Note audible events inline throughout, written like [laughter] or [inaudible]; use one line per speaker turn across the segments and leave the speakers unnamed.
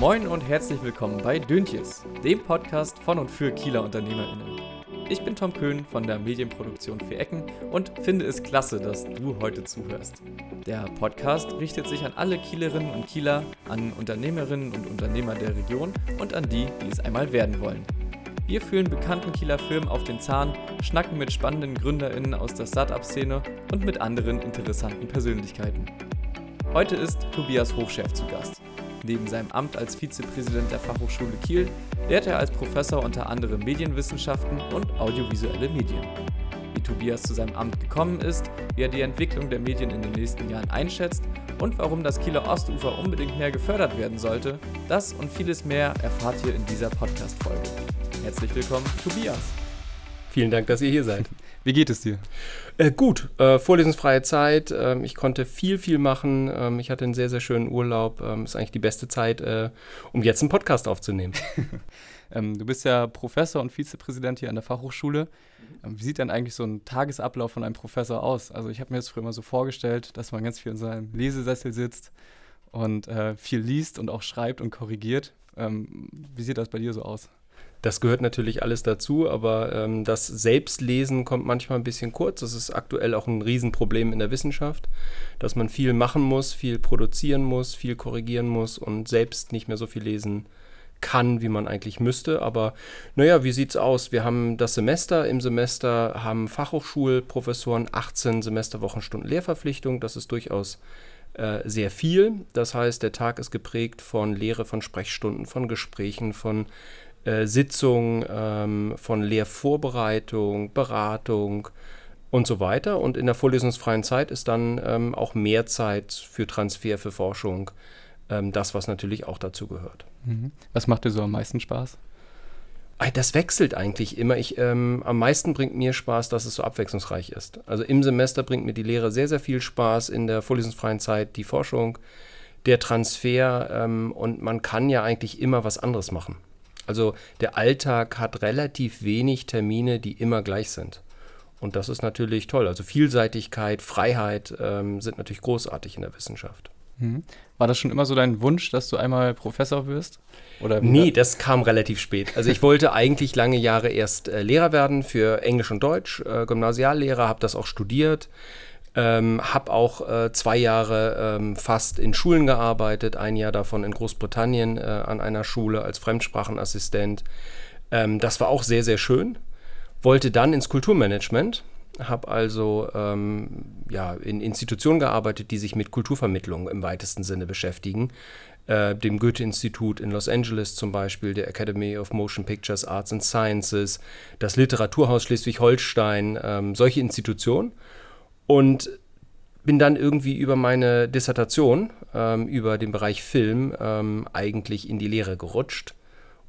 Moin und herzlich willkommen bei Döntjes, dem Podcast von und für Kieler UnternehmerInnen. Ich bin Tom Köhn von der Medienproduktion Vier Ecken und finde es klasse, dass du heute zuhörst. Der Podcast richtet sich an alle Kielerinnen und Kieler, an Unternehmerinnen und Unternehmer der Region und an die, die es einmal werden wollen. Wir fühlen bekannten Kieler Firmen auf den Zahn, schnacken mit spannenden GründerInnen aus der Startup-Szene und mit anderen interessanten Persönlichkeiten. Heute ist Tobias Hochchef zu Gast. Neben seinem Amt als Vizepräsident der Fachhochschule Kiel lehrt er als Professor unter anderem Medienwissenschaften und audiovisuelle Medien. Wie Tobias zu seinem Amt gekommen ist, wie er die Entwicklung der Medien in den nächsten Jahren einschätzt und warum das Kieler Ostufer unbedingt mehr gefördert werden sollte, das und vieles mehr erfahrt ihr in dieser Podcast-Folge. Herzlich willkommen, Tobias.
Vielen Dank, dass ihr hier seid.
Wie geht es dir?
Äh, gut, äh, vorlesungsfreie Zeit. Äh, ich konnte viel, viel machen. Ähm, ich hatte einen sehr, sehr schönen Urlaub. Ähm, ist eigentlich die beste Zeit, äh, um jetzt einen Podcast aufzunehmen. [laughs]
ähm, du bist ja Professor und Vizepräsident hier an der Fachhochschule. Ähm, wie sieht denn eigentlich so ein Tagesablauf von einem Professor aus? Also ich habe mir das früher immer so vorgestellt, dass man ganz viel in seinem Lesesessel sitzt und äh, viel liest und auch schreibt und korrigiert. Ähm, wie sieht das bei dir so aus?
Das gehört natürlich alles dazu, aber ähm, das Selbstlesen kommt manchmal ein bisschen kurz. Das ist aktuell auch ein Riesenproblem in der Wissenschaft, dass man viel machen muss, viel produzieren muss, viel korrigieren muss und selbst nicht mehr so viel lesen kann, wie man eigentlich müsste. Aber naja, wie sieht's aus? Wir haben das Semester. Im Semester haben Fachhochschulprofessoren 18 Semesterwochenstunden Lehrverpflichtung. Das ist durchaus äh, sehr viel. Das heißt, der Tag ist geprägt von Lehre, von Sprechstunden, von Gesprächen, von äh, Sitzung, ähm, von Lehrvorbereitung, Beratung und so weiter. Und in der vorlesungsfreien Zeit ist dann ähm, auch mehr Zeit für Transfer, für Forschung, ähm, das, was natürlich auch dazu gehört.
Mhm. Was macht dir so am meisten Spaß?
Das wechselt eigentlich immer. Ich, ähm, am meisten bringt mir Spaß, dass es so abwechslungsreich ist. Also im Semester bringt mir die Lehre sehr, sehr viel Spaß, in der vorlesungsfreien Zeit die Forschung, der Transfer ähm, und man kann ja eigentlich immer was anderes machen. Also der Alltag hat relativ wenig Termine, die immer gleich sind. Und das ist natürlich toll. Also Vielseitigkeit, Freiheit ähm, sind natürlich großartig in der Wissenschaft.
Mhm. War das schon immer so dein Wunsch, dass du einmal Professor wirst?
Oder nee, das kam relativ spät. Also ich wollte eigentlich lange Jahre erst äh, Lehrer werden für Englisch und Deutsch, äh, Gymnasiallehrer, habe das auch studiert. Ähm, habe auch äh, zwei Jahre ähm, fast in Schulen gearbeitet, ein Jahr davon in Großbritannien äh, an einer Schule als Fremdsprachenassistent. Ähm, das war auch sehr, sehr schön. Wollte dann ins Kulturmanagement, habe also ähm, ja, in Institutionen gearbeitet, die sich mit Kulturvermittlung im weitesten Sinne beschäftigen. Äh, dem Goethe-Institut in Los Angeles zum Beispiel, der Academy of Motion Pictures, Arts and Sciences, das Literaturhaus Schleswig-Holstein, ähm, solche Institutionen und bin dann irgendwie über meine Dissertation ähm, über den Bereich Film ähm, eigentlich in die Lehre gerutscht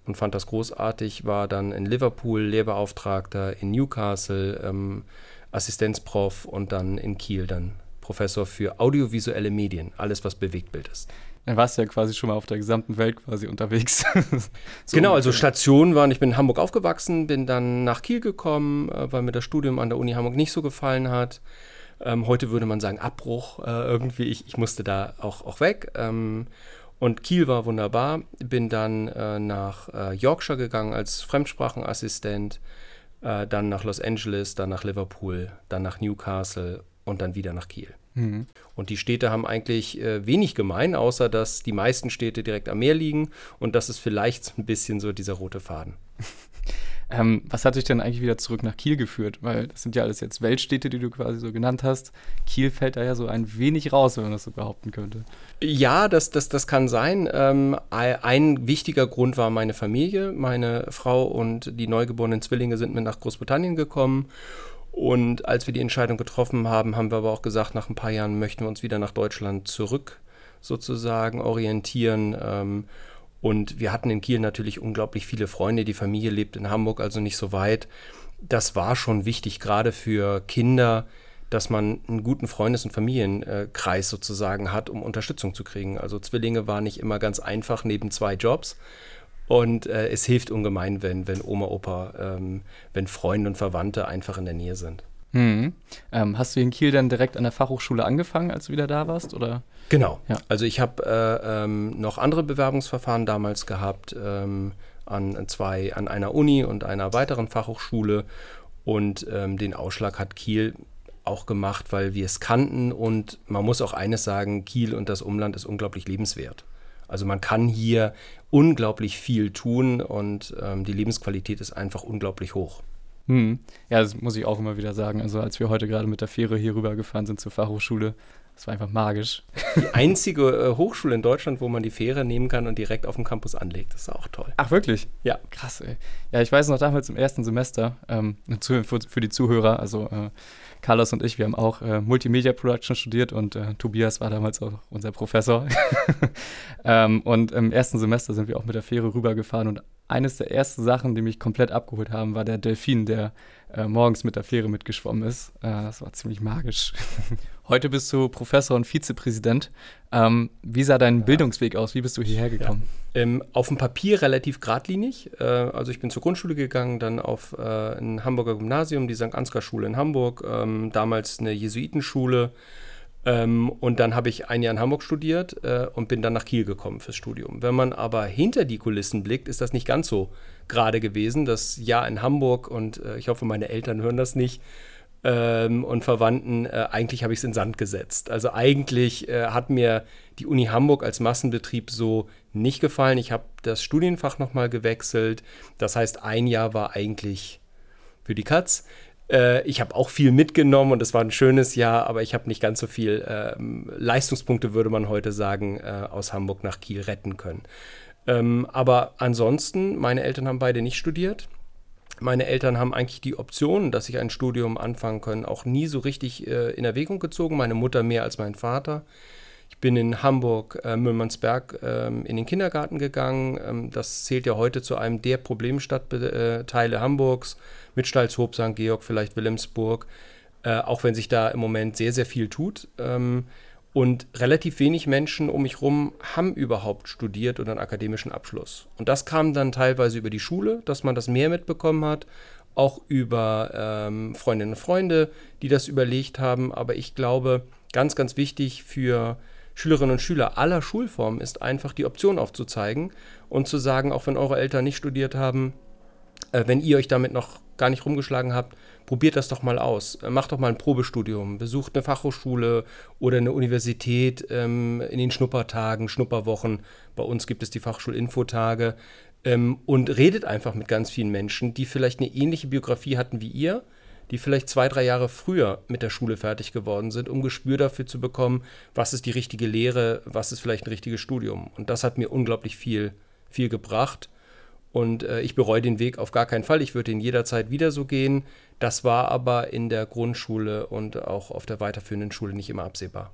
und fand das großartig, war dann in Liverpool Lehrbeauftragter, in Newcastle ähm, Assistenzprof und dann in Kiel dann Professor für audiovisuelle Medien, alles was Bewegtbild ist.
Dann warst du ja quasi schon mal auf der gesamten Welt quasi unterwegs. [laughs]
so genau, also Stationen waren, ich bin in Hamburg aufgewachsen, bin dann nach Kiel gekommen, äh, weil mir das Studium an der Uni Hamburg nicht so gefallen hat ähm, heute würde man sagen Abbruch äh, irgendwie. Ich, ich, musste da auch, auch weg. Ähm, und Kiel war wunderbar. Bin dann äh, nach äh, Yorkshire gegangen als Fremdsprachenassistent, äh, dann nach Los Angeles, dann nach Liverpool, dann nach Newcastle und dann wieder nach Kiel. Mhm. Und die Städte haben eigentlich äh, wenig gemein, außer dass die meisten Städte direkt am Meer liegen und das ist vielleicht ein bisschen so dieser rote Faden. [laughs]
Ähm, was hat dich denn eigentlich wieder zurück nach Kiel geführt? Weil das sind ja alles jetzt Weltstädte, die du quasi so genannt hast. Kiel fällt da ja so ein wenig raus, wenn man das so behaupten könnte.
Ja, das, das, das kann sein. Ähm, ein wichtiger Grund war meine Familie. Meine Frau und die neugeborenen Zwillinge sind mit nach Großbritannien gekommen. Und als wir die Entscheidung getroffen haben, haben wir aber auch gesagt, nach ein paar Jahren möchten wir uns wieder nach Deutschland zurück sozusagen orientieren. Ähm, und wir hatten in Kiel natürlich unglaublich viele Freunde. Die Familie lebt in Hamburg, also nicht so weit. Das war schon wichtig, gerade für Kinder, dass man einen guten Freundes- und Familienkreis sozusagen hat, um Unterstützung zu kriegen. Also Zwillinge war nicht immer ganz einfach neben zwei Jobs. Und äh, es hilft ungemein, wenn, wenn Oma, Opa, ähm, wenn Freunde und Verwandte einfach in der Nähe sind.
Hm. Ähm, hast du in Kiel dann direkt an der Fachhochschule angefangen, als du wieder da warst? Oder?
Genau. Ja. Also ich habe äh, ähm, noch andere Bewerbungsverfahren damals gehabt ähm, an zwei, an einer Uni und einer weiteren Fachhochschule. Und ähm, den Ausschlag hat Kiel auch gemacht, weil wir es kannten. Und man muss auch eines sagen, Kiel und das Umland ist unglaublich lebenswert. Also man kann hier unglaublich viel tun und ähm, die Lebensqualität ist einfach unglaublich hoch.
Hm. Ja, das muss ich auch immer wieder sagen. Also als wir heute gerade mit der Fähre hier rüber gefahren sind zur Fachhochschule, das war einfach magisch.
Die einzige äh, Hochschule in Deutschland, wo man die Fähre nehmen kann und direkt auf dem Campus anlegt. Das ist auch toll.
Ach, wirklich?
Ja.
Krass, ey. Ja, ich weiß noch damals im ersten Semester, ähm, für, für, die Zuhörer, also äh, Carlos und ich, wir haben auch äh, Multimedia Production studiert und äh, Tobias war damals auch unser Professor. [laughs] ähm, und im ersten Semester sind wir auch mit der Fähre rübergefahren und eines der ersten Sachen, die mich komplett abgeholt haben, war der Delfin, der äh, morgens mit der Fähre mitgeschwommen ist. Äh, das war ziemlich magisch. [laughs] Heute bist du Professor und Vizepräsident. Ähm, wie sah dein ja. Bildungsweg aus? Wie bist du hierher gekommen?
Ja. Ähm, auf dem Papier relativ geradlinig. Äh, also ich bin zur Grundschule gegangen, dann auf äh, ein Hamburger Gymnasium, die St. Ansgar Schule in Hamburg, ähm, damals eine Jesuitenschule. Ähm, und dann habe ich ein Jahr in Hamburg studiert äh, und bin dann nach Kiel gekommen fürs Studium. Wenn man aber hinter die Kulissen blickt, ist das nicht ganz so gerade gewesen. Das Jahr in Hamburg und äh, ich hoffe, meine Eltern hören das nicht. Ähm, und Verwandten, äh, eigentlich habe ich es in Sand gesetzt. Also eigentlich äh, hat mir die Uni Hamburg als Massenbetrieb so nicht gefallen. Ich habe das Studienfach nochmal gewechselt. Das heißt, ein Jahr war eigentlich für die Katz. Äh, ich habe auch viel mitgenommen und es war ein schönes Jahr, aber ich habe nicht ganz so viel ähm, Leistungspunkte, würde man heute sagen, äh, aus Hamburg nach Kiel retten können. Ähm, aber ansonsten, meine Eltern haben beide nicht studiert. Meine Eltern haben eigentlich die Option, dass ich ein Studium anfangen können, auch nie so richtig äh, in Erwägung gezogen. Meine Mutter mehr als mein Vater. Ich bin in Hamburg, äh, Müllmannsberg, ähm, in den Kindergarten gegangen. Ähm, das zählt ja heute zu einem der Problemstadtteile Hamburgs mit Stalzhoop, St. Georg, vielleicht Wilhelmsburg, äh, auch wenn sich da im Moment sehr, sehr viel tut. Ähm, und relativ wenig Menschen um mich herum haben überhaupt studiert oder einen akademischen Abschluss. Und das kam dann teilweise über die Schule, dass man das mehr mitbekommen hat, auch über ähm, Freundinnen und Freunde, die das überlegt haben. Aber ich glaube, ganz, ganz wichtig für Schülerinnen und Schüler aller Schulformen ist einfach die Option aufzuzeigen und zu sagen, auch wenn eure Eltern nicht studiert haben, äh, wenn ihr euch damit noch gar nicht rumgeschlagen habt, probiert das doch mal aus. Äh, macht doch mal ein Probestudium, besucht eine Fachhochschule oder eine Universität ähm, in den Schnuppertagen, Schnupperwochen. Bei uns gibt es die Fachschulinfotage. Ähm, und redet einfach mit ganz vielen Menschen, die vielleicht eine ähnliche Biografie hatten wie ihr, die vielleicht zwei, drei Jahre früher mit der Schule fertig geworden sind, um Gespür dafür zu bekommen, was ist die richtige Lehre, was ist vielleicht ein richtiges Studium. Und das hat mir unglaublich viel, viel gebracht. Und äh, ich bereue den Weg auf gar keinen Fall. Ich würde ihn jederzeit wieder so gehen. Das war aber in der Grundschule und auch auf der weiterführenden Schule nicht immer absehbar.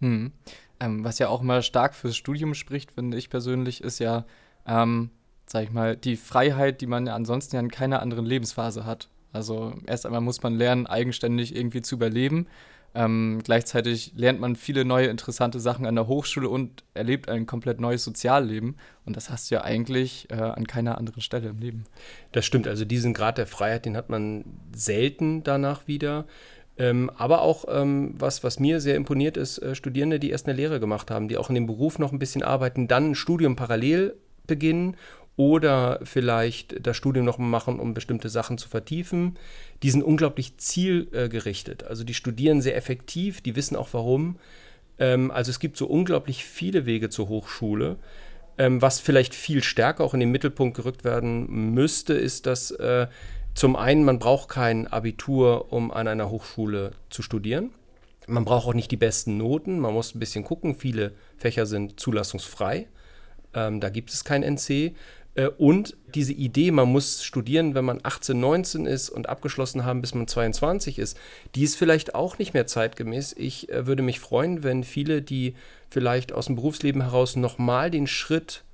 Hm. Ähm, was ja auch immer stark fürs Studium spricht, finde ich persönlich, ist ja, ähm, sag ich mal, die Freiheit, die man ja ansonsten ja in keiner anderen Lebensphase hat. Also erst einmal muss man lernen, eigenständig irgendwie zu überleben. Ähm, gleichzeitig lernt man viele neue interessante Sachen an der Hochschule und erlebt ein komplett neues Sozialleben. Und das hast du ja eigentlich äh, an keiner anderen Stelle im Leben.
Das stimmt. Also diesen Grad der Freiheit, den hat man selten danach wieder. Ähm, aber auch ähm, was, was mir sehr imponiert ist, äh, Studierende, die erst eine Lehre gemacht haben, die auch in dem Beruf noch ein bisschen arbeiten, dann ein Studium parallel beginnen oder vielleicht das Studium noch machen, um bestimmte Sachen zu vertiefen. Die sind unglaublich zielgerichtet. Also die studieren sehr effektiv, die wissen auch warum. Ähm, also es gibt so unglaublich viele Wege zur Hochschule. Ähm, was vielleicht viel stärker auch in den Mittelpunkt gerückt werden müsste, ist, dass äh, zum einen man braucht kein Abitur, um an einer Hochschule zu studieren. Man braucht auch nicht die besten Noten. Man muss ein bisschen gucken. Viele Fächer sind zulassungsfrei. Ähm, da gibt es kein NC. Äh, und diese Idee, man muss studieren, wenn man 18, 19 ist und abgeschlossen haben, bis man 22 ist, die ist vielleicht auch nicht mehr zeitgemäß. Ich äh, würde mich freuen, wenn viele, die vielleicht aus dem Berufsleben heraus nochmal den Schritt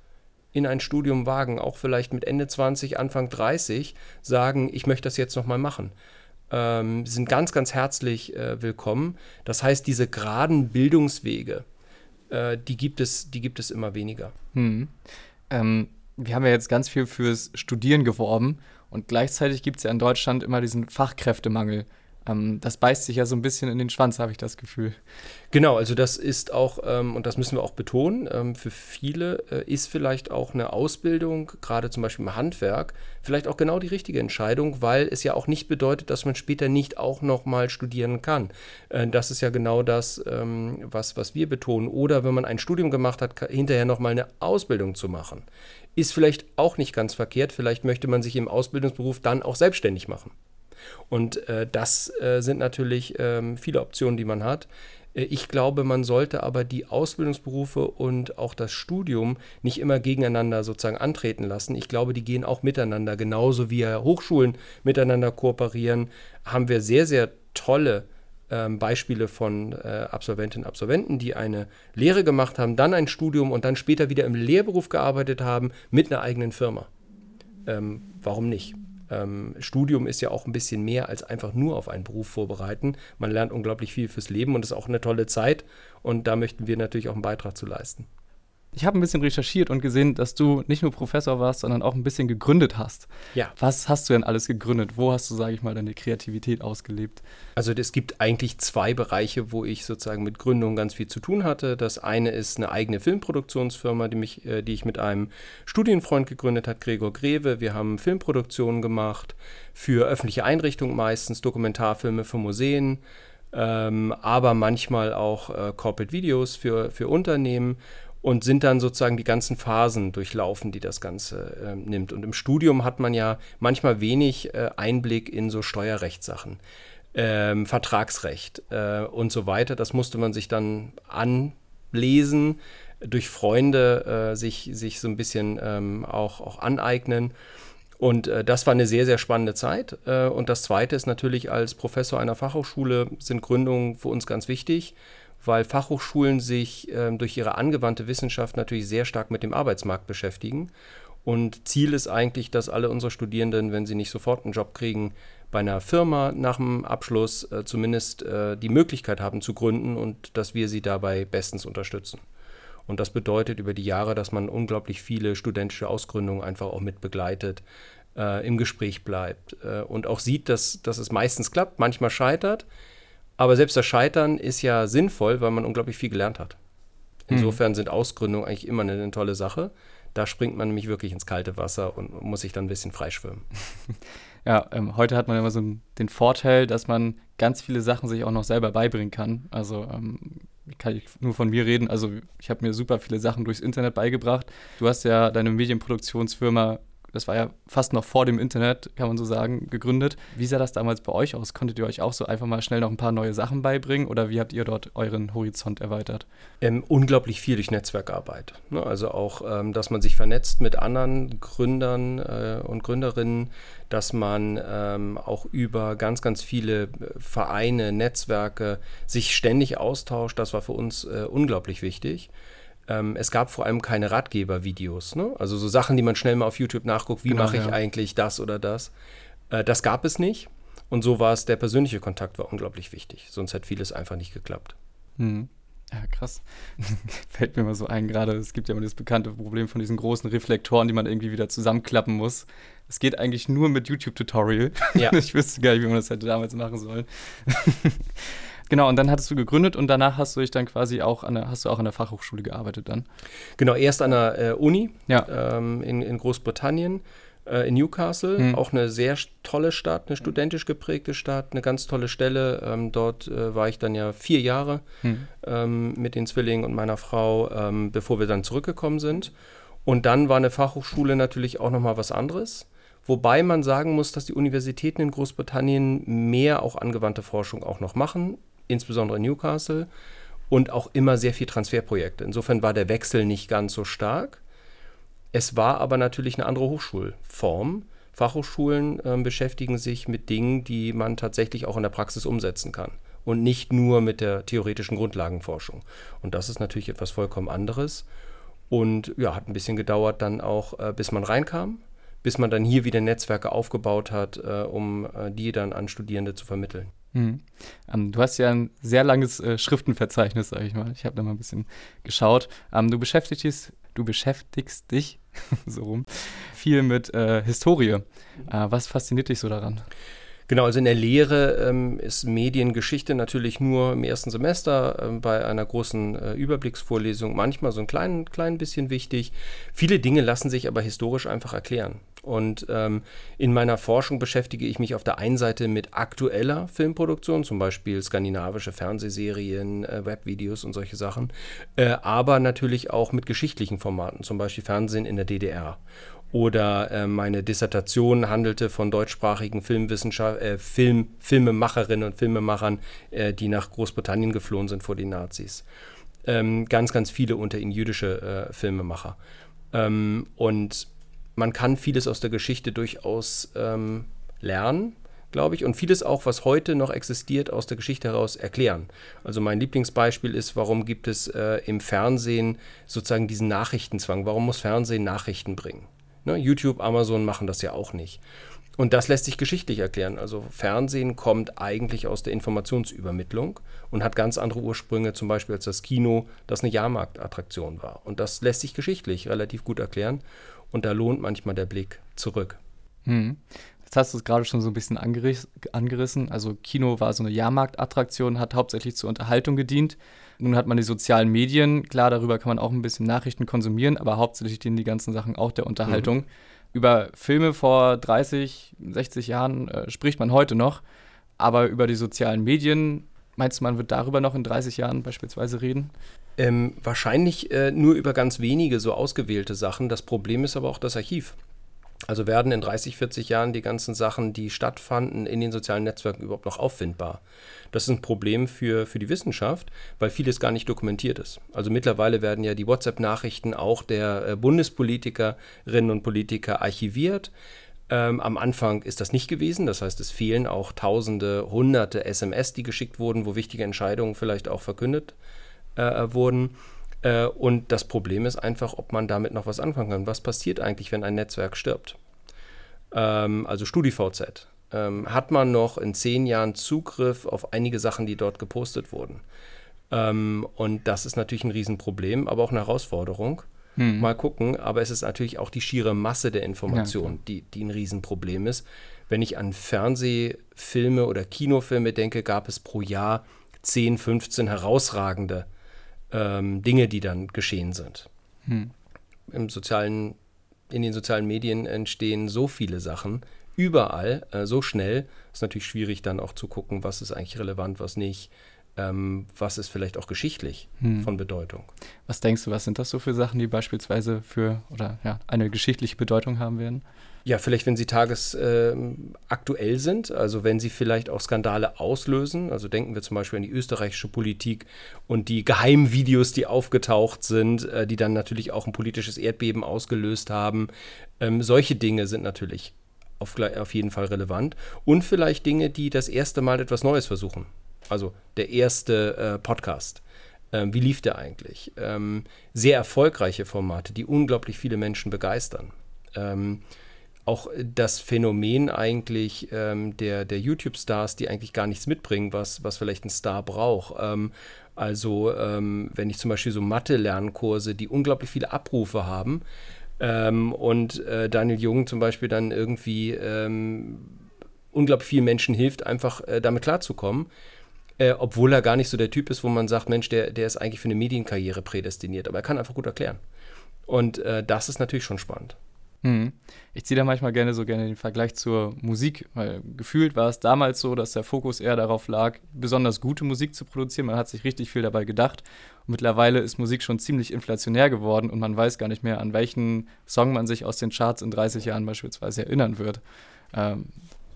in ein Studium wagen, auch vielleicht mit Ende 20, Anfang 30, sagen, ich möchte das jetzt nochmal machen. Ähm, sind ganz, ganz herzlich äh, willkommen. Das heißt, diese geraden Bildungswege, äh, die, gibt es, die gibt es immer weniger.
Hm. Ähm, wir haben ja jetzt ganz viel fürs Studieren geworben und gleichzeitig gibt es ja in Deutschland immer diesen Fachkräftemangel. Ähm, das beißt sich ja so ein bisschen in den Schwanz, habe ich das Gefühl.
Genau, also das ist auch, ähm, und das müssen wir auch betonen, ähm, für viele äh, ist vielleicht auch eine Ausbildung, gerade zum Beispiel im Handwerk, vielleicht auch genau die richtige Entscheidung, weil es ja auch nicht bedeutet, dass man später nicht auch nochmal studieren kann. Äh, das ist ja genau das, was, was wir betonen. Oder wenn man ein Studium gemacht hat, hinterher nochmal eine Ausbildung zu machen. Ist vielleicht auch nicht ganz verkehrt. Vielleicht möchte man sich im Ausbildungsberuf dann auch selbstständig machen. Und äh, das äh, sind natürlich ähm, viele Optionen, die man hat. Äh, ich glaube, man sollte aber die Ausbildungsberufe und auch das Studium nicht immer gegeneinander sozusagen antreten lassen. Ich glaube, die gehen auch miteinander. Genauso wie Hochschulen miteinander kooperieren, haben wir sehr, sehr tolle ähm, Beispiele von äh, Absolventinnen und Absolventen, die eine Lehre gemacht haben, dann ein Studium und dann später wieder im Lehrberuf gearbeitet haben mit einer eigenen Firma. Ähm, warum nicht? ähm, Studium ist ja auch ein bisschen mehr als einfach nur auf einen Beruf vorbereiten. Man lernt unglaublich viel fürs Leben und ist auch eine tolle Zeit. Und da möchten wir natürlich auch einen Beitrag zu leisten.
Ich habe ein bisschen recherchiert und gesehen, dass du nicht nur Professor warst, sondern auch ein bisschen gegründet hast.
Ja.
Was hast du denn alles gegründet? Wo hast du, sage ich mal, deine Kreativität ausgelebt?
Also es gibt eigentlich zwei Bereiche, wo ich sozusagen mit Gründung ganz viel zu tun hatte. Das eine ist eine eigene Filmproduktionsfirma, die, mich, äh, die ich mit einem Studienfreund gegründet hat, Gregor Greve. Wir haben Filmproduktionen gemacht für öffentliche Einrichtungen meistens, Dokumentarfilme für Museen. Ähm, aber manchmal auch äh, Corporate Videos für, für Unternehmen und sind dann sozusagen die ganzen Phasen durchlaufen, die das Ganze äh, nimmt. Und im Studium hat man ja manchmal wenig äh, Einblick in so Steuerrechtssachen, ähm, Vertragsrecht äh, und so weiter. Das musste man sich dann anlesen, durch Freunde äh, sich, sich so ein bisschen ähm, auch, auch aneignen. Und äh, das war eine sehr, sehr spannende Zeit. Äh, und das Zweite ist natürlich, als Professor einer Fachhochschule sind Gründungen für uns ganz wichtig weil Fachhochschulen sich ähm, durch ihre angewandte Wissenschaft natürlich sehr stark mit dem Arbeitsmarkt beschäftigen. Und Ziel ist eigentlich, dass alle unsere Studierenden, wenn sie nicht sofort einen Job kriegen, bei einer Firma nach dem Abschluss äh, zumindest äh, die Möglichkeit haben zu gründen und dass wir sie dabei bestens unterstützen. Und das bedeutet über die Jahre, dass man unglaublich viele studentische Ausgründungen einfach auch mit begleitet, äh, im Gespräch bleibt äh, und auch sieht, dass, dass es meistens klappt, manchmal scheitert. Aber selbst das Scheitern ist ja sinnvoll, weil man unglaublich viel gelernt hat. Insofern mhm. sind Ausgründungen eigentlich immer eine, eine, tolle Sache. Da springt man nämlich wirklich ins kalte Wasser und muss sich dann ein bisschen freischwimmen. [laughs]
Ja, ähm, heute hat man immer so den Vorteil, dass man ganz viele Sachen sich auch noch selber beibringen kann. Also ähm, kann ich nur von mir reden. Also ich habe mir super viele Sachen durchs Internet beigebracht. Du hast ja deine Medienproduktionsfirma das war ja fast noch vor dem Internet, kann man so sagen, gegründet. Wie sah das damals bei euch aus? Konntet ihr euch auch so einfach mal schnell noch ein paar neue Sachen beibringen oder wie habt ihr dort euren Horizont erweitert?
Ähm, unglaublich viel durch Netzwerkarbeit. Ne? Also auch, ähm, dass man sich vernetzt mit anderen Gründern äh, und Gründerinnen, dass man ähm, auch über ganz, ganz viele äh, Vereine, Netzwerke sich ständig austauscht. Das war für uns äh, unglaublich wichtig ähm, es gab vor allem keine Ratgebervideos. Ne? Also so Sachen, die man schnell mal auf YouTube nachguckt, wie genau, mache ich ja. eigentlich das oder das. Äh, das gab es nicht. Und so war es, der persönliche Kontakt war unglaublich wichtig. Sonst hätte vieles einfach nicht geklappt.
Mhm. Ja, krass. [laughs] Fällt mir mal so ein, gerade es gibt ja immer das bekannte Problem von diesen großen Reflektoren, die man irgendwie wieder zusammenklappen muss. Es geht eigentlich nur mit YouTube-Tutorial. Ja. [laughs] ich wüsste gar nicht, wie man das hätte damals machen sollen. [laughs] Genau, und dann hattest du gegründet und danach hast du dich dann quasi auch an der, hast du auch an der Fachhochschule gearbeitet dann?
Genau, erst an der äh, Uni ja. ähm, in, in Großbritannien, äh, in Newcastle, hm. auch eine sehr tolle Stadt, eine studentisch geprägte Stadt, eine ganz tolle Stelle. Ähm, dort äh, war ich dann ja vier Jahre hm. ähm, mit den Zwillingen und meiner Frau, ähm, bevor wir dann zurückgekommen sind. Und dann war eine Fachhochschule natürlich auch nochmal was anderes. Wobei man sagen muss, dass die Universitäten in Großbritannien mehr auch angewandte Forschung auch noch machen insbesondere in Newcastle, und auch immer sehr viel Transferprojekte. Insofern war der Wechsel nicht ganz so stark. Es war aber natürlich eine andere Hochschulform. Fachhochschulen äh, beschäftigen sich mit Dingen, die man tatsächlich auch in der Praxis umsetzen kann und nicht nur mit der theoretischen Grundlagenforschung. Und das ist natürlich etwas vollkommen anderes. Und ja, hat ein bisschen gedauert dann auch, äh, bis man reinkam, bis man dann hier wieder Netzwerke aufgebaut hat, äh, um äh, die dann an Studierende zu vermitteln.
Mhm. Ähm, du hast ja ein sehr langes äh, Schriftenverzeichnis, sage ich mal. Ich habe da mal ein bisschen geschaut. Ähm, du beschäftigst, du beschäftigst dich [laughs] so rum viel mit äh, Historie. Äh, was fasziniert dich so daran?
Genau, also in der Lehre ähm, ist Mediengeschichte natürlich nur im ersten Semester äh, bei einer großen äh, Überblicksvorlesung manchmal so ein klein, klein bisschen wichtig. Viele Dinge lassen sich aber historisch einfach erklären. Und ähm, in meiner Forschung beschäftige ich mich auf der einen Seite mit aktueller Filmproduktion, zum Beispiel skandinavische Fernsehserien, äh, Webvideos und solche Sachen, äh, aber natürlich auch mit geschichtlichen Formaten, zum Beispiel Fernsehen in der DDR. Oder äh, meine Dissertation handelte von deutschsprachigen Filmwissenschaft, äh, Film, Filmemacherinnen und Filmemachern, äh, die nach Großbritannien geflohen sind vor den Nazis. Ähm, ganz, ganz viele unter ihnen jüdische äh, Filmemacher. Ähm, und man kann vieles aus der Geschichte durchaus ähm, lernen, glaube ich, und vieles auch, was heute noch existiert, aus der Geschichte heraus erklären. Also mein Lieblingsbeispiel ist, warum gibt es äh, im Fernsehen sozusagen diesen Nachrichtenzwang? Warum muss Fernsehen Nachrichten bringen? Ne? YouTube, Amazon machen das ja auch nicht. Und das lässt sich geschichtlich erklären. Also Fernsehen kommt eigentlich aus der Informationsübermittlung und hat ganz andere Ursprünge, zum Beispiel als das Kino, das eine Jahrmarktattraktion war. Und das lässt sich geschichtlich relativ gut erklären. Und da lohnt manchmal der Blick zurück.
Hm. Jetzt hast du es gerade schon so ein bisschen angeriss angerissen. Also Kino war so eine Jahrmarktattraktion, hat hauptsächlich zur Unterhaltung gedient. Nun hat man die sozialen Medien, klar, darüber kann man auch ein bisschen Nachrichten konsumieren, aber hauptsächlich dienen die ganzen Sachen auch der Unterhaltung. Mhm. Über Filme vor 30, 60 Jahren äh, spricht man heute noch, aber über die sozialen Medien, meinst du, man wird darüber noch in 30 Jahren beispielsweise reden?
Ähm, wahrscheinlich äh, nur über ganz wenige so ausgewählte Sachen. Das Problem ist aber auch das Archiv. Also werden in 30, 40 Jahren die ganzen Sachen, die stattfanden, in den sozialen Netzwerken überhaupt noch auffindbar? Das ist ein Problem für, für die Wissenschaft, weil vieles gar nicht dokumentiert ist. Also mittlerweile werden ja die WhatsApp-Nachrichten auch der äh, Bundespolitikerinnen und Politiker archiviert. Ähm, am Anfang ist das nicht gewesen, das heißt, es fehlen auch Tausende, Hunderte SMS, die geschickt wurden, wo wichtige Entscheidungen vielleicht auch verkündet äh, wurden. Äh, und das Problem ist einfach, ob man damit noch was anfangen kann. Was passiert eigentlich, wenn ein Netzwerk stirbt? Ähm, also StudiVZ. Ähm, hat man noch in zehn Jahren Zugriff auf einige Sachen, die dort gepostet wurden? Ähm, und das ist natürlich ein Riesenproblem, aber auch eine Herausforderung. Hm. Mal gucken, aber es ist natürlich auch die schiere Masse der Informationen, ja, die, die ein Riesenproblem ist. Wenn ich an Fernsehfilme oder Kinofilme denke, gab es pro Jahr 10, 15 herausragende ähm, Dinge, die dann geschehen sind. Hm. Im sozialen, in den sozialen Medien entstehen so viele Sachen, überall, äh, so schnell. Ist natürlich schwierig dann auch zu gucken, was ist eigentlich relevant, was nicht. Ähm, was ist vielleicht auch geschichtlich hm. von Bedeutung.
Was denkst du, was sind das so für Sachen, die beispielsweise für oder ja, eine geschichtliche Bedeutung haben werden?
Ja, vielleicht, wenn sie tagesaktuell äh, sind, also wenn sie vielleicht auch Skandale auslösen. Also denken wir zum Beispiel an die österreichische Politik und die Geheimvideos, die aufgetaucht sind, äh, die dann natürlich auch ein politisches Erdbeben ausgelöst haben. Ähm, solche Dinge sind natürlich auf, auf jeden Fall relevant. Und vielleicht Dinge, die das erste Mal etwas Neues versuchen. Also der erste äh, Podcast. Ähm, wie lief der eigentlich? Ähm, sehr erfolgreiche Formate, die unglaublich viele Menschen begeistern. Ähm, auch das Phänomen eigentlich ähm, der, der YouTube-Stars, die eigentlich gar nichts mitbringen, was, was vielleicht ein Star braucht. Ähm, also ähm, wenn ich zum Beispiel so Mathe-Lernkurse, die unglaublich viele Abrufe haben und äh, Daniel Jung zum Beispiel dann irgendwie unglaublich vielen Menschen hilft, einfach äh, damit klarzukommen. Äh, obwohl er gar nicht so der Typ ist, wo man sagt, Mensch, der, der ist eigentlich für eine Medienkarriere prädestiniert, aber er kann einfach gut erklären. Und äh, das ist natürlich schon spannend.
Mhm. Ich ziehe da manchmal gerne so gerne den Vergleich zur Musik, weil gefühlt war es damals so, dass der Fokus eher darauf lag, besonders gute Musik zu produzieren. Man hat sich richtig viel dabei gedacht. Und mittlerweile ist Musik schon ziemlich inflationär geworden und man weiß gar nicht mehr, an welchen Song man sich aus den Charts in 30 Jahren beispielsweise erinnern wird. Ähm,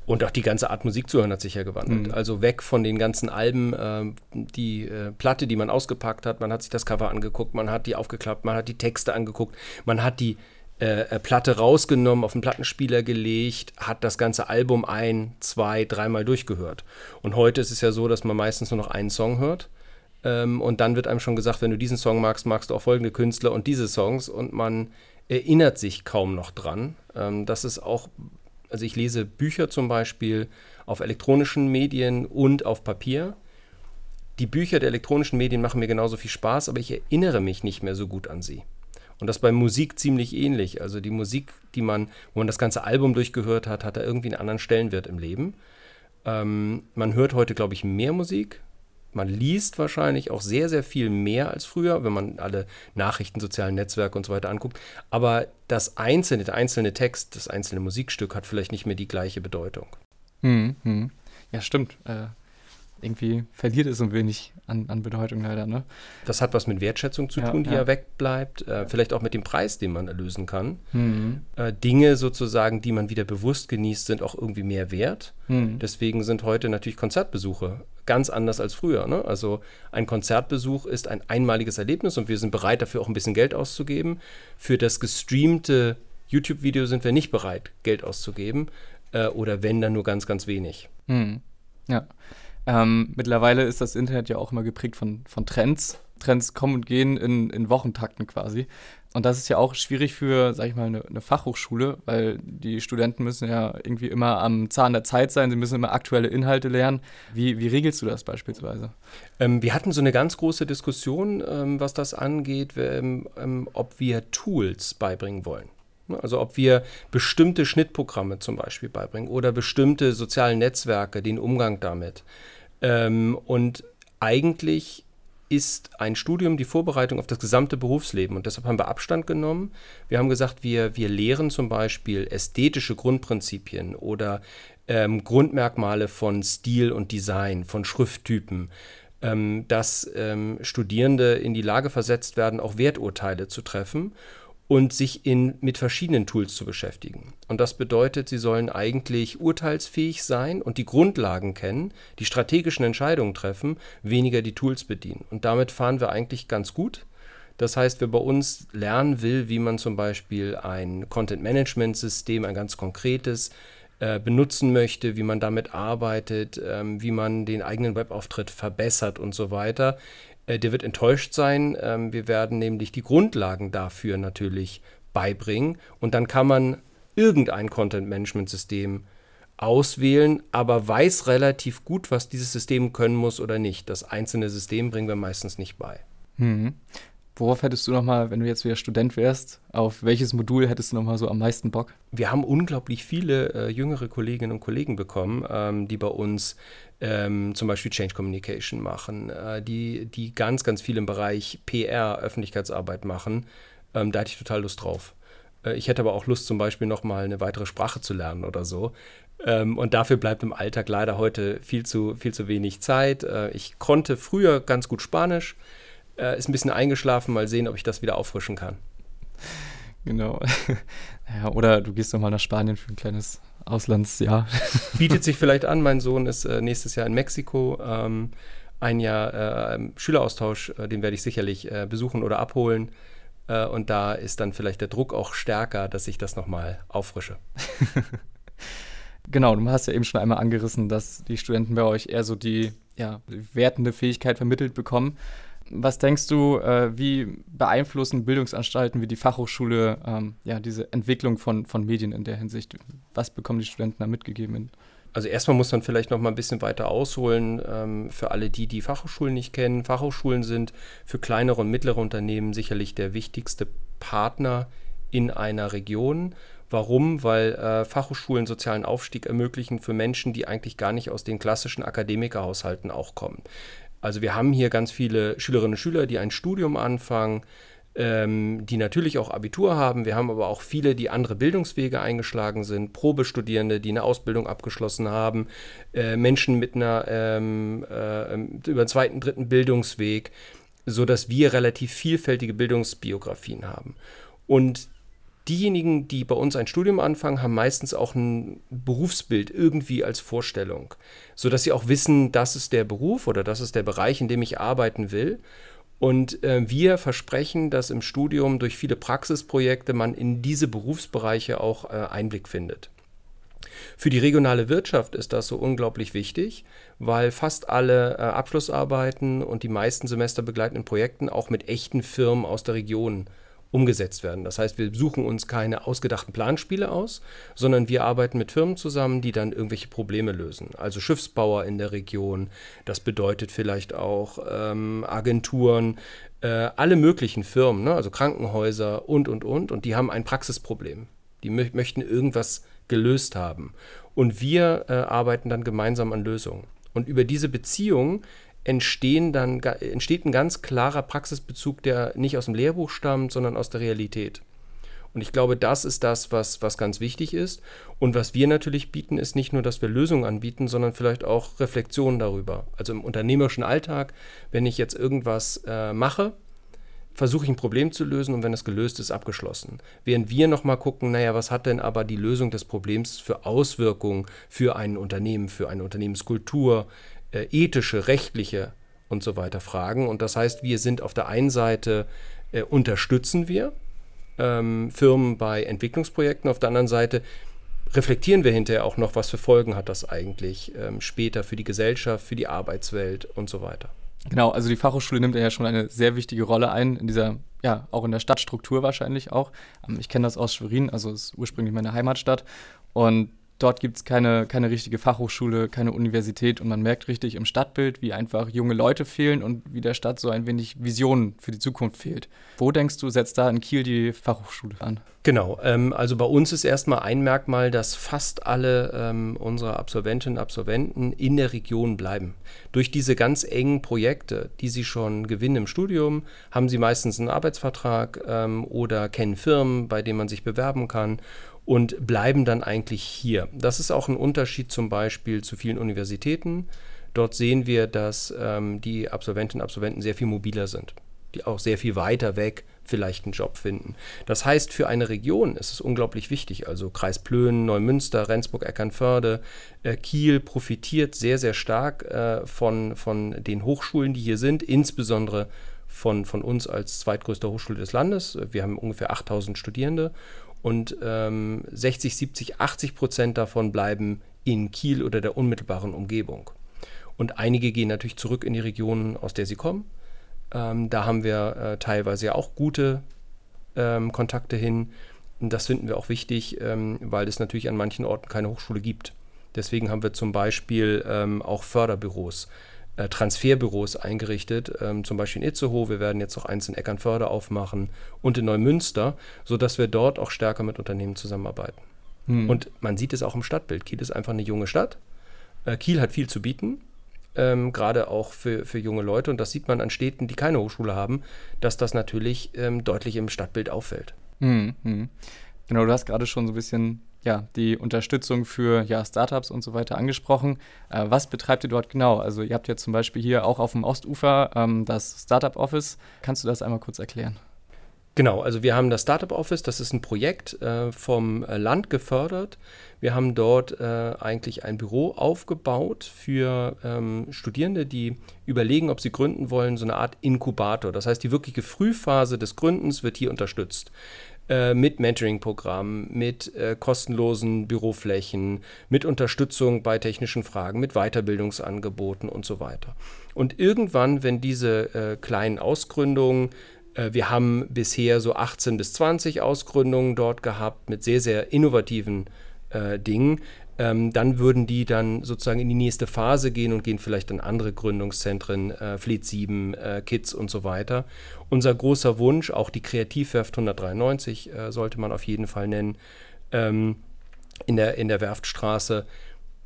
und auch die ganze Art Musik zu hören hat sich ja gewandelt. Mhm. Also weg von den ganzen Alben, äh, die äh, Platte, die man ausgepackt hat, man hat sich das Cover angeguckt, man hat die aufgeklappt, man hat die Texte angeguckt, man hat die äh, äh, Platte rausgenommen, auf den Plattenspieler gelegt, hat das ganze Album ein, zwei, dreimal durchgehört. Und heute ist es ja so, dass man meistens nur noch einen Song hört. Ähm, und dann wird einem schon gesagt, wenn du diesen Song magst, magst du auch folgende Künstler und diese Songs. Und man erinnert sich kaum noch dran. Ähm, das ist auch, also ich lese Bücher zum Beispiel auf elektronischen Medien und auf Papier. Die Bücher der elektronischen Medien machen mir genauso viel Spaß, aber ich erinnere mich nicht mehr so gut an sie. Und das bei Musik ziemlich ähnlich. Also die Musik, die man, wo man das ganze Album durchgehört hat, hat da irgendwie einen anderen Stellenwert im Leben. Ähm, man hört heute, glaube ich, mehr Musik. Man liest wahrscheinlich auch sehr, sehr viel mehr als früher, wenn man alle Nachrichten, sozialen Netzwerke und so weiter anguckt. Aber das einzelne, der einzelne Text, das einzelne Musikstück hat vielleicht nicht mehr die gleiche Bedeutung.
Hm, hm. Ja, stimmt. Äh, irgendwie verliert es ein wenig an, an Bedeutung leider. Ne?
Das hat was mit Wertschätzung zu ja, tun, die ja, ja wegbleibt. Äh, vielleicht auch mit dem Preis, den man erlösen kann. Mhm. Äh, Dinge sozusagen, die man wieder bewusst genießt, sind auch irgendwie mehr wert. Mhm. Deswegen sind heute natürlich Konzertbesuche ganz anders als früher. Ne? Also ein Konzertbesuch ist ein einmaliges Erlebnis und wir sind bereit, dafür auch ein bisschen Geld auszugeben. Für das gestreamte YouTube-Video sind wir nicht bereit, Geld auszugeben. Äh, oder wenn, dann nur ganz, ganz wenig.
Mhm. Ja. Ähm, mittlerweile ist das Internet ja auch immer geprägt von, von Trends. Trends kommen und gehen in, in Wochentakten quasi. Und das ist ja auch schwierig für, sag ich mal, eine, eine, Fachhochschule, weil die Studenten müssen ja irgendwie immer am Zahn der Zeit sein, sie müssen immer aktuelle Inhalte lernen. Wie, wie regelst du das beispielsweise?
Ähm, wir hatten so eine ganz große Diskussion, ähm, was das angeht, ähm, ähm ob wir Tools beibringen wollen. Also ob wir bestimmte Schnittprogramme zum Beispiel beibringen oder bestimmte soziale Netzwerke, den Umgang damit. Ähm, und eigentlich ist ein Studium die Vorbereitung auf das gesamte Berufsleben. Und deshalb haben wir Abstand genommen. Wir haben gesagt, wir, wir lehren zum Beispiel ästhetische Grundprinzipien oder ähm, Grundmerkmale von Stil und Design, von Schrifttypen, ähm, dass ähm, Studierende in die Lage versetzt werden, auch Werturteile zu treffen und sich in, mit verschiedenen Tools zu beschäftigen. Und das bedeutet, sie sollen eigentlich urteilsfähig sein und die Grundlagen kennen, die strategischen Entscheidungen treffen, weniger die Tools bedienen. Und damit fahren wir eigentlich ganz gut. Das heißt, wer bei uns lernen will, wie man zum Beispiel ein Content-Management-System, ein ganz konkretes, äh, benutzen möchte, wie man damit arbeitet, ähm, wie man den eigenen Webauftritt verbessert und so weiter, der wird enttäuscht sein. Ähm, wir werden nämlich die Grundlagen dafür natürlich beibringen und dann kann man irgendein Content-Management-System auswählen, aber weiß relativ gut, was dieses System können muss oder nicht. Das einzelne System bringen wir meistens nicht bei.
Mhm. Worauf hättest du nochmal, wenn du jetzt wieder Student wärst, auf welches Modul hättest du nochmal so am meisten Bock?
Wir haben unglaublich viele äh, jüngere Kolleginnen und Kollegen bekommen, ähm, die bei uns ähm, zum Beispiel Change Communication machen, äh, die, die ganz, ganz viel im Bereich PR, Öffentlichkeitsarbeit machen. Ähm, da hatte ich total Lust drauf. Äh, ich hätte aber auch Lust, zum Beispiel nochmal eine weitere Sprache zu lernen oder so. Ähm, und dafür bleibt im Alltag leider heute viel zu, viel zu wenig Zeit. Äh, ich konnte früher ganz gut Spanisch äh, ist ein bisschen eingeschlafen. Mal sehen, ob ich das wieder auffrischen kann.
Genau. [laughs] ja, oder du gehst doch mal nach Spanien für ein kleines Auslandsjahr. [laughs]
Bietet sich vielleicht an. Mein Sohn ist äh, nächstes Jahr in Mexiko. Ähm, ein Jahr äh, Schüleraustausch, äh, den werde ich sicherlich äh, besuchen oder abholen. Äh, und da ist dann vielleicht der Druck auch stärker, dass ich das nochmal auffrische. [laughs]
genau, du hast ja eben schon einmal angerissen, dass die Studenten bei euch eher so die ja, wertende Fähigkeit vermittelt bekommen. Was denkst du, äh, wie beeinflussen Bildungsanstalten wie die Fachhochschule ähm, ja, diese Entwicklung von, von Medien in der Hinsicht? Was bekommen die Studenten da mitgegeben?
Also erstmal muss man vielleicht noch mal ein bisschen weiter ausholen ähm, für alle die, die Fachhochschulen nicht kennen. Fachhochschulen sind für kleinere und mittlere Unternehmen sicherlich der wichtigste Partner in einer Region. Warum? Weil äh, Fachhochschulen sozialen Aufstieg ermöglichen für Menschen, die eigentlich gar nicht aus den klassischen Akademikerhaushalten auch kommen. Also wir haben hier ganz viele Schülerinnen und Schüler, die ein Studium anfangen, ähm, die natürlich auch Abitur haben. Wir haben aber auch viele, die andere Bildungswege eingeschlagen sind, Probestudierende, die eine Ausbildung abgeschlossen haben, äh, Menschen mit einer ähm, äh, über einen zweiten, dritten Bildungsweg, sodass wir relativ vielfältige Bildungsbiografien haben. Und diejenigen, die bei uns ein Studium anfangen, haben meistens auch ein Berufsbild irgendwie als Vorstellung, sodass sie auch wissen, das ist der Beruf oder das ist der Bereich, in dem ich arbeiten will. Und äh, wir versprechen, dass im Studium durch viele Praxisprojekte man in diese Berufsbereiche auch äh, Einblick findet. Für die regionale Wirtschaft ist das so unglaublich wichtig, weil fast alle äh, Abschlussarbeiten und die meisten semesterbegleitenden Projekten auch mit echten Firmen aus der Region umgesetzt werden. Das heißt, wir suchen uns keine ausgedachten Planspiele aus, sondern wir arbeiten mit Firmen zusammen, die dann irgendwelche Probleme lösen. Also Schiffsbauer in der Region, das bedeutet vielleicht auch ähm, Agenturen, äh, alle möglichen Firmen, ne? also Krankenhäuser und, und, und. Und die haben ein Praxisproblem. Die mö möchten irgendwas gelöst haben. Und wir äh, arbeiten dann gemeinsam an Lösungen. Und über diese Beziehung entstehen dann, entsteht ein ganz klarer Praxisbezug, der nicht aus dem Lehrbuch stammt, sondern aus der Realität. Und ich glaube, das ist das, was, was ganz wichtig ist. Und was wir natürlich bieten, ist nicht nur, dass wir Lösungen anbieten, sondern vielleicht auch Reflexionen darüber. Also im unternehmerischen Alltag, wenn ich jetzt irgendwas äh, mache, versuche ich ein Problem zu lösen und wenn es gelöst ist, abgeschlossen. Während wir nochmal gucken, naja, was hat denn aber die Lösung des Problems für Auswirkungen für ein Unternehmen, für eine Unternehmenskultur, äh, ethische, rechtliche und so weiter Fragen. Und das heißt, wir sind auf der einen Seite, äh, unterstützen wir ähm, Firmen bei Entwicklungsprojekten, auf der anderen Seite reflektieren wir hinterher auch noch, was für Folgen hat das eigentlich ähm, später für die Gesellschaft, für die Arbeitswelt und so weiter.
Genau, also die Fachhochschule nimmt ja schon eine sehr wichtige Rolle ein in dieser, ja, auch in der Stadtstruktur wahrscheinlich auch. Ähm, ich kenne das aus Schwerin, also ist ursprünglich meine Heimatstadt. Und dort gibt es keine, keine richtige Fachhochschule, keine Universität und man merkt richtig im Stadtbild, wie einfach junge Leute fehlen und wie der Stadt so ein wenig Visionen für die Zukunft fehlt. Wo denkst du, setzt da in Kiel die Fachhochschule an?
Genau, ähm, also bei uns ist erstmal ein Merkmal, dass fast alle ähm, unserer Absolventinnen und Absolventen in der Region bleiben. Durch diese ganz engen Projekte, die sie schon gewinnen im Studium, haben sie meistens einen Arbeitsvertrag ähm, oder kennen Firmen, bei denen man sich bewerben kann und bleiben dann eigentlich hier. Das ist auch ein Unterschied zum Beispiel zu vielen Universitäten. Dort sehen wir, dass ähm, die Absolventinnen und Absolventen sehr viel mobiler sind, die auch sehr viel weiter weg vielleicht einen Job finden. Das heißt, für eine Region ist es unglaublich wichtig. Also Kreis Plön, Neumünster, Rendsburg, Eckernförde, äh, Kiel profitiert sehr, sehr stark äh, von, von den Hochschulen, die hier sind, insbesondere von, von uns als zweitgrößte Hochschule des Landes. Wir haben ungefähr 8000 Studierende und ähm, 60, 70, 80 Prozent davon bleiben in Kiel oder der unmittelbaren Umgebung. Und einige gehen natürlich zurück in die Regionen, aus der sie kommen. Ähm, da haben wir äh, teilweise ja auch gute ähm, Kontakte hin. Und das finden wir auch wichtig, ähm, weil es natürlich an manchen Orten keine Hochschule gibt. Deswegen haben wir zum Beispiel ähm, auch Förderbüros äh, Transferbüros eingerichtet, ähm, zum Beispiel in Itzehoe. Wir werden jetzt noch eins in Eckernförde aufmachen und in Neumünster, sodass wir dort auch stärker mit Unternehmen zusammenarbeiten. Hm. Und man sieht es auch im Stadtbild. Kiel ist einfach eine junge Stadt. Äh, Kiel hat viel zu bieten. Ähm, gerade auch für, für junge Leute. Und das sieht man an Städten, die keine Hochschule haben, dass das natürlich ähm, deutlich im Stadtbild auffällt.
Hm, hm. Genau, du hast gerade schon so ein bisschen ja, die Unterstützung für ja, Startups und so weiter angesprochen. Äh, was betreibt ihr dort genau? Also ihr habt jetzt zum Beispiel hier auch auf dem Ostufer ähm, das Startup Office. Kannst du das einmal kurz erklären?
Genau, also wir haben das Startup Office, das ist ein Projekt äh, vom äh, Land gefördert. Wir haben dort äh, eigentlich ein Büro aufgebaut für ähm, Studierende, die überlegen, ob sie gründen wollen, so eine Art Inkubator. Das heißt, die wirkliche Frühphase des Gründens wird hier unterstützt. Äh, mit Mentoring-Programmen, mit äh, kostenlosen Büroflächen, mit Unterstützung bei technischen Fragen, mit Weiterbildungsangeboten und so weiter. Und irgendwann, wenn diese äh, kleinen Ausgründungen wir haben bisher so 18 bis 20 Ausgründungen dort gehabt mit sehr, sehr innovativen äh, Dingen ähm, dann würden die dann sozusagen in die nächste Phase gehen und gehen vielleicht an andere Gründungszentren, äh, Fleet 7, äh, Kids und so weiter. Unser großer Wunsch, auch die Kreativwerft 193 äh, sollte man auf jeden Fall nennen, ähm, in, der, in der Werftstraße.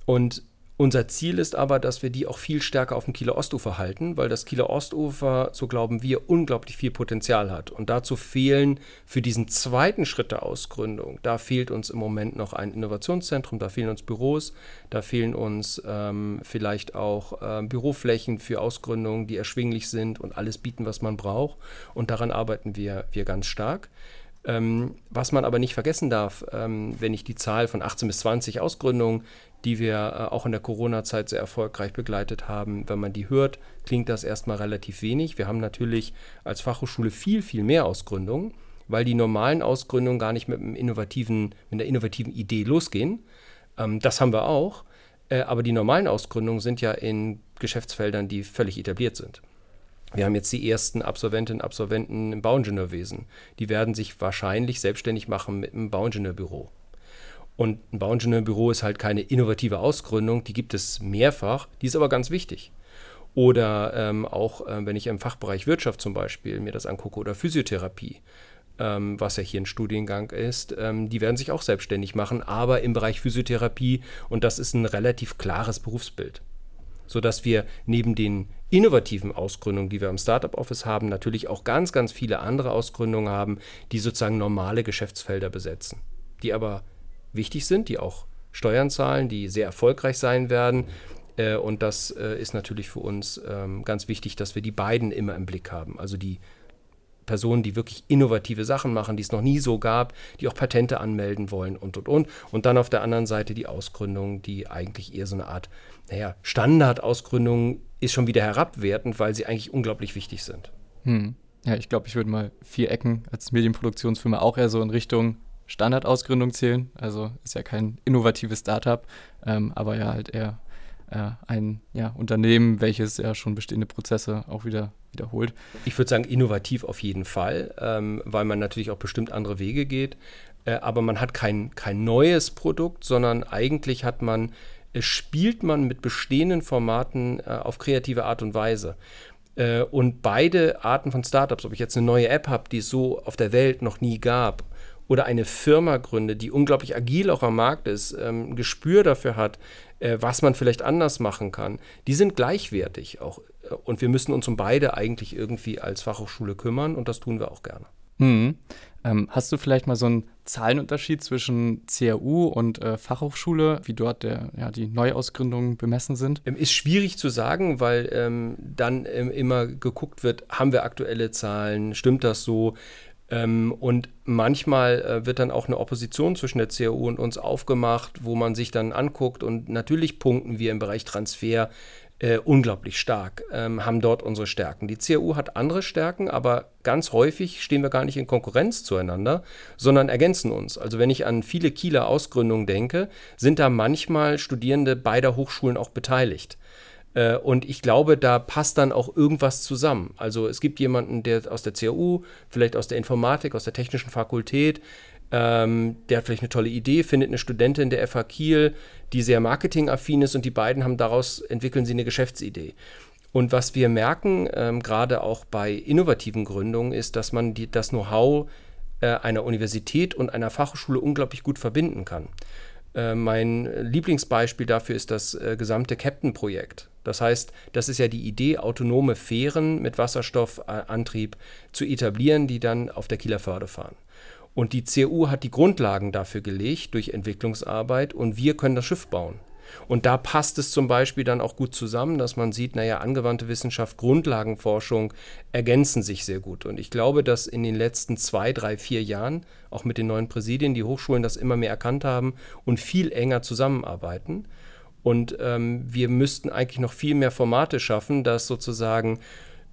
Und unser Ziel ist aber, dass wir die auch viel stärker auf dem Kieler Ostufer halten, weil das Kieler Ostufer, so glauben wir, unglaublich viel Potenzial hat. Und dazu fehlen für diesen zweiten Schritt der Ausgründung, da fehlt uns im Moment noch ein Innovationszentrum, da fehlen uns Büros, da fehlen uns ähm, vielleicht auch äh, Büroflächen für Ausgründungen, die erschwinglich sind und alles bieten, was man braucht. Und daran arbeiten wir, wir ganz stark. Ähm, was man aber nicht vergessen darf, ähm, wenn ich die Zahl von 18 bis 20 Ausgründungen die wir äh, auch in der Corona-Zeit sehr erfolgreich begleitet haben. Wenn man die hört, klingt das erstmal relativ wenig. Wir haben natürlich als Fachhochschule viel, viel mehr Ausgründungen, weil die normalen Ausgründungen gar nicht mit, einem innovativen, mit einer innovativen Idee losgehen. Ähm, das haben wir auch. Äh, aber die normalen Ausgründungen sind ja in Geschäftsfeldern, die völlig etabliert sind. Wir haben jetzt die ersten Absolventinnen und Absolventen im Bauingenieurwesen. Die werden sich wahrscheinlich selbstständig machen mit einem Bauingenieurbüro. Und ein Bauingenieurbüro ist halt keine innovative Ausgründung, die gibt es mehrfach, die ist aber ganz wichtig. Oder ähm, auch, äh, wenn ich im Fachbereich Wirtschaft zum Beispiel mir das angucke oder Physiotherapie. ähm, was ja hier ein Studiengang ist, ähm, die werden sich auch selbstständig machen, aber im Bereich Physiotherapie und das ist ein relativ klares Berufsbild. Sodass wir neben den innovativen Ausgründungen, die wir im Startup Office haben, natürlich auch ganz, ganz viele andere Ausgründungen haben, die sozusagen normale Geschäftsfelder besetzen, die aber wichtig sind, die auch Steuern zahlen, die sehr erfolgreich sein werden. Äh, und das äh, ist natürlich für uns ähm, ganz wichtig, dass wir die beiden immer im Blick haben. Also die Personen, die wirklich innovative Sachen machen, die es noch nie so gab, die auch Patente anmelden wollen und, und, und. Und dann auf der anderen Seite die Ausgründung, die eigentlich eher so eine Art, naja, Standardausgründung ist schon wieder herabwertend, weil sie eigentlich unglaublich wichtig sind.
Hm. Ja, ich glaube, ich würde mal vier Ecken als Medienproduktionsfirma auch eher so in Richtung Standardausgründung zählen. Also ist ja kein innovatives Startup, ähm, aber ja halt eher äh, ein ja, Unternehmen, welches ja schon bestehende Prozesse auch wieder wiederholt.
Ich würde sagen, innovativ auf jeden Fall, ähm, weil man natürlich auch bestimmt andere Wege geht. Äh, aber man hat kein, kein neues Produkt, sondern eigentlich hat man, äh, spielt man mit bestehenden Formaten äh, auf kreative Art und Weise. Äh, und beide Arten von Startups, ob ich jetzt eine neue App habe, die es so auf der Welt noch nie gab, oder eine Firma gründe, die unglaublich agil auch am Markt ist, ähm, ein Gespür dafür hat, äh, was man vielleicht anders machen kann, die sind gleichwertig auch. Äh, und wir müssen uns um beide eigentlich irgendwie als Fachhochschule kümmern und das tun wir auch gerne.
Mhm. Ähm, hast du vielleicht mal so einen Zahlenunterschied zwischen CAU und äh, Fachhochschule, wie dort der, ja, die Neuausgründungen bemessen sind?
Ähm, ist schwierig zu sagen, weil ähm, dann ähm, immer geguckt wird, haben wir aktuelle Zahlen, stimmt das so? Ähm, und manchmal äh, wird dann auch eine Opposition zwischen der CAU und uns aufgemacht, wo man sich dann anguckt und natürlich punkten wir im Bereich Transfer äh, unglaublich stark, ähm, haben dort unsere Stärken. Die CAU hat andere Stärken, aber ganz häufig stehen wir gar nicht in Konkurrenz zueinander, sondern ergänzen uns. Also wenn ich an viele Kieler Ausgründungen denke, sind da manchmal Studierende beider Hochschulen auch beteiligt. Äh, und ich glaube, da passt dann auch irgendwas zusammen. Also es gibt jemanden, der aus der CAU, vielleicht aus der Informatik, aus der technischen Fakultät, ähm, der hat vielleicht eine tolle Idee, findet eine Studentin der FH Kiel, die sehr marketingaffin ist und die beiden haben daraus, entwickeln sie eine Geschäftsidee. Und was wir merken, ähm, gerade auch bei innovativen Gründungen, ist, dass man die, das Know-how äh, einer Universität und einer Fachhochschule unglaublich gut verbinden kann. Äh, mein Lieblingsbeispiel dafür ist das äh, gesamte Captain-Projekt. Das heißt, das ist ja die Idee, autonome Fähren mit Wasserstoffantrieb zu etablieren, die dann auf der Kieler Förde fahren. Und die CU hat die Grundlagen dafür gelegt durch Entwicklungsarbeit und wir können das Schiff bauen. Und da passt es zum Beispiel dann auch gut zusammen, dass man sieht, naja, angewandte Wissenschaft, Grundlagenforschung ergänzen sich sehr gut. Und ich glaube, dass in den letzten zwei, drei, vier Jahren, auch mit den neuen Präsidien, die Hochschulen das immer mehr erkannt haben und viel enger zusammenarbeiten. Und ähm, wir müssten eigentlich noch viel mehr Formate schaffen, dass sozusagen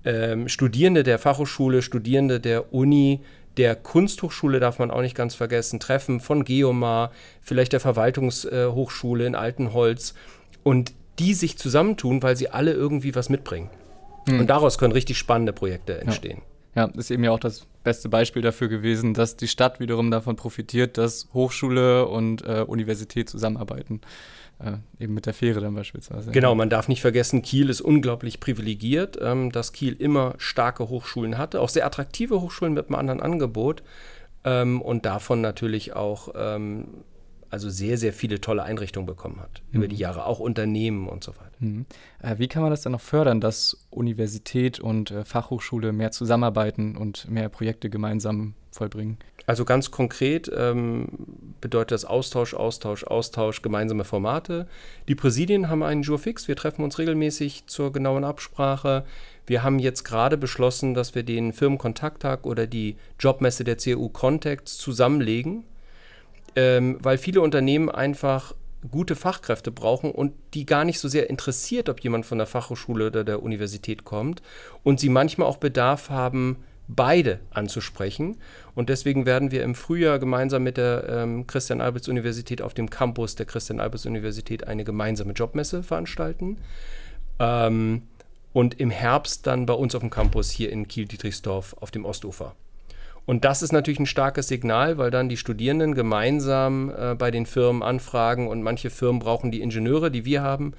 ähm, Studierende der Fachhochschule, Studierende der Uni, der Kunsthochschule darf man auch nicht ganz vergessen, Treffen von Geomar, vielleicht der Verwaltungshochschule in Altenholz und die sich zusammentun, weil sie alle irgendwie was mitbringen. Mhm. Und daraus können richtig spannende Projekte entstehen.
Ja. ja, ist eben ja auch das beste Beispiel dafür gewesen, dass die Stadt wiederum davon profitiert, dass Hochschule und äh, Universität zusammenarbeiten. Äh, eben mit der Fähre dann beispielsweise.
Genau, man darf nicht vergessen, Kiel ist unglaublich privilegiert, ähm, dass Kiel immer starke Hochschulen hatte, auch sehr attraktive Hochschulen mit einem anderen Angebot ähm, und davon natürlich auch ähm, also sehr, sehr viele tolle Einrichtungen bekommen hat mhm. über die mhm. Jahre, auch Unternehmen und so weiter.
Mhm. Äh, wie kann man das dann noch fördern, dass Universität und äh, Fachhochschule mehr zusammenarbeiten und mehr Projekte gemeinsam vollbringen?
Also ganz konkret ähm, bedeutet das Austausch, Austausch, Austausch, gemeinsame Formate. Die Präsidien haben einen Jour fix. Wir treffen uns regelmäßig zur genauen Absprache. Wir haben jetzt gerade beschlossen, dass wir den Firmenkontakttag oder die Jobmesse der CU Contacts zusammenlegen, ähm, weil viele Unternehmen einfach gute Fachkräfte brauchen und die gar nicht so sehr interessiert, ob jemand von der Fachhochschule oder der Universität kommt und sie manchmal auch Bedarf haben, beide anzusprechen. Und deswegen werden wir im Frühjahr gemeinsam mit der ähm, Christian-Albers-Universität auf dem Campus der Christian-Albers-Universität eine gemeinsame Jobmesse veranstalten. Ähm, und im Herbst dann bei uns auf dem Campus hier in Kiel-Dietrichsdorf auf dem Ostufer. Und das ist natürlich ein starkes Signal, weil dann die Studierenden gemeinsam äh, bei den Firmen anfragen und manche Firmen brauchen die Ingenieure, die wir haben,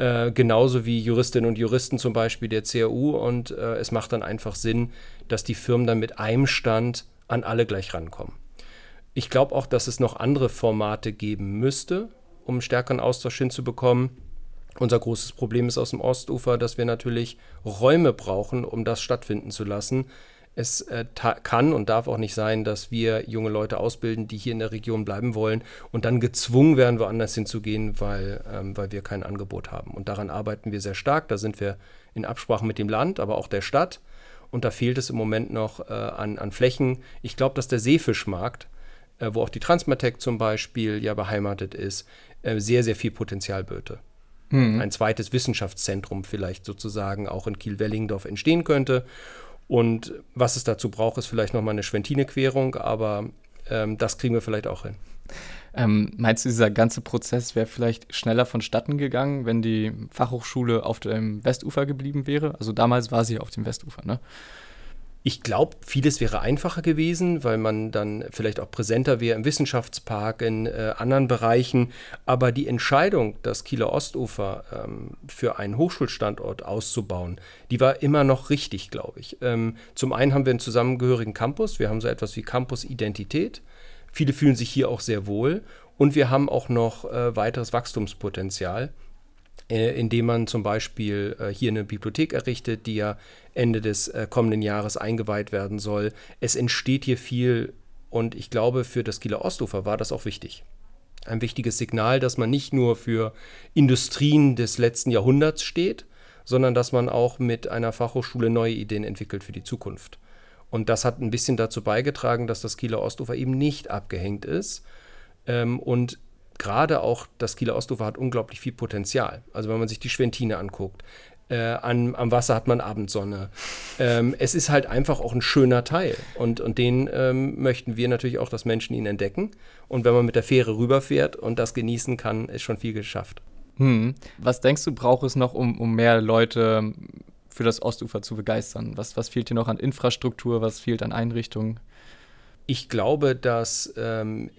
äh, genauso wie Juristinnen und Juristen zum Beispiel der CAU. Und äh, es macht dann einfach Sinn, dass die Firmen dann mit einem Stand an alle gleich rankommen. Ich glaube auch, dass es noch andere Formate geben müsste, um stärkeren Austausch hinzubekommen. Unser großes Problem ist aus dem Ostufer, dass wir natürlich Räume brauchen, um das stattfinden zu lassen. Es äh, kann und darf auch nicht sein, dass wir junge Leute ausbilden, die hier in der Region bleiben wollen und dann gezwungen werden, woanders hinzugehen, weil, ähm, weil wir kein Angebot haben. Und daran arbeiten wir sehr stark. Da sind wir in Absprache mit dem Land, aber auch der Stadt. Und da fehlt es im Moment noch äh, an, an Flächen. Ich glaube, dass der Seefischmarkt, äh, wo auch die Transmatec zum Beispiel ja beheimatet ist, äh, sehr, sehr viel Potenzial böte. Mhm. Ein zweites Wissenschaftszentrum vielleicht sozusagen auch in Kiel-Wellingdorf entstehen könnte. Und was es dazu braucht, ist vielleicht nochmal eine Schwentine-Querung, aber ähm, das kriegen wir vielleicht auch hin.
Ähm, meinst du, dieser ganze Prozess wäre vielleicht schneller vonstatten gegangen, wenn die Fachhochschule auf dem Westufer geblieben wäre? Also damals war sie auf dem Westufer, ne?
Ich glaube, vieles wäre einfacher gewesen, weil man dann vielleicht auch präsenter wäre im Wissenschaftspark, in äh, anderen Bereichen. Aber die Entscheidung, das Kieler Ostufer ähm, für einen Hochschulstandort auszubauen, die war immer noch richtig, glaube ich. Ähm, zum einen haben wir einen zusammengehörigen Campus. Wir haben so etwas wie Campus-Identität. Viele fühlen sich hier auch sehr wohl. Und wir haben auch noch äh, weiteres Wachstumspotenzial äh, indem man zum Beispiel äh, hier eine Bibliothek errichtet, die ja Ende des äh, kommenden Jahres eingeweiht werden soll. Es entsteht hier viel und ich glaube, für das Kieler Ostufer war das auch wichtig. Ein wichtiges Signal, dass man nicht nur für Industrien des letzten Jahrhunderts steht, sondern dass man auch mit einer Fachhochschule neue Ideen entwickelt für die Zukunft. Und das hat ein bisschen dazu beigetragen, dass das Kieler Ostufer eben nicht abgehängt ist ähm, und gerade auch das Kieler Ostufer hat unglaublich viel Potenzial. Also wenn man sich die Schwentine anguckt, äh, an, am Wasser hat man Abendsonne. Ähm, es ist halt einfach auch ein schöner Teil. Und, und den ähm, möchten wir natürlich auch, dass Menschen ihn entdecken. Und wenn man mit der Fähre rüberfährt und das genießen kann, ist schon viel geschafft.
Hm. Was denkst du, braucht es noch, um, um mehr Leute für das Ostufer zu begeistern? Was, was fehlt hier noch an Infrastruktur? Was fehlt an Einrichtungen?
Ich glaube, dass ähm, äh,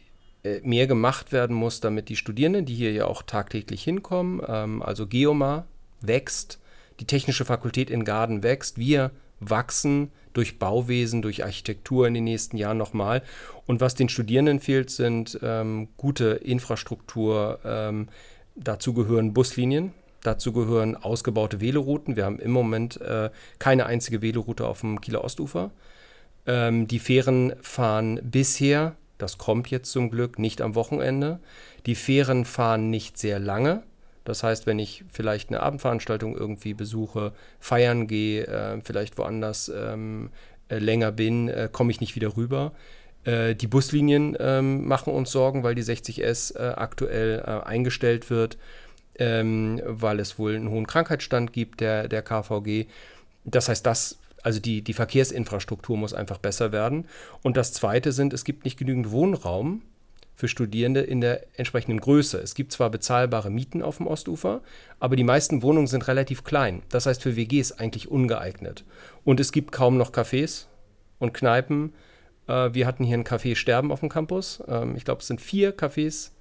mehr gemacht werden muss, damit die Studierenden, die hier ja auch tagtäglich hinkommen, ähm, also Geomar wächst, die Technische Fakultät in Garden wächst, wir wachsen durch Bauwesen, durch Architektur in den nächsten Jahren nochmal. Und was den Studierenden fehlt, sind ähm, gute Infrastruktur. Ähm, dazu gehören Buslinien, dazu gehören ausgebaute Velorouten. Wir haben im Moment äh, keine einzige Veloroute auf dem Kieler Ostufer. Ähm, die Fähren fahren bisher das kommt jetzt zum Glück nicht am Wochenende. Die Fähren fahren nicht sehr lange. Das heißt, wenn ich vielleicht eine Abendveranstaltung irgendwie besuche, feiern gehe, äh, vielleicht woanders ähm, äh, länger bin, äh, komme ich nicht wieder rüber. Äh, die Buslinien ähm, machen uns Sorgen, weil die 60S äh, aktuell äh, eingestellt wird, ähm, weil es wohl einen hohen Krankheitsstand gibt, der, der KVG. Das heißt, das also die, die Verkehrsinfrastruktur muss einfach besser werden. Und das Zweite sind, es gibt nicht genügend Wohnraum für Studierende in der entsprechenden Größe. Es gibt zwar bezahlbare Mieten auf dem Ostufer, aber die meisten Wohnungen sind relativ klein. Das heißt, für WGs eigentlich ungeeignet. Und es gibt kaum noch Cafés und Kneipen. Äh, wir hatten hier ein Café Sterben auf dem Campus. Ähm, ich glaube, es sind vier Cafés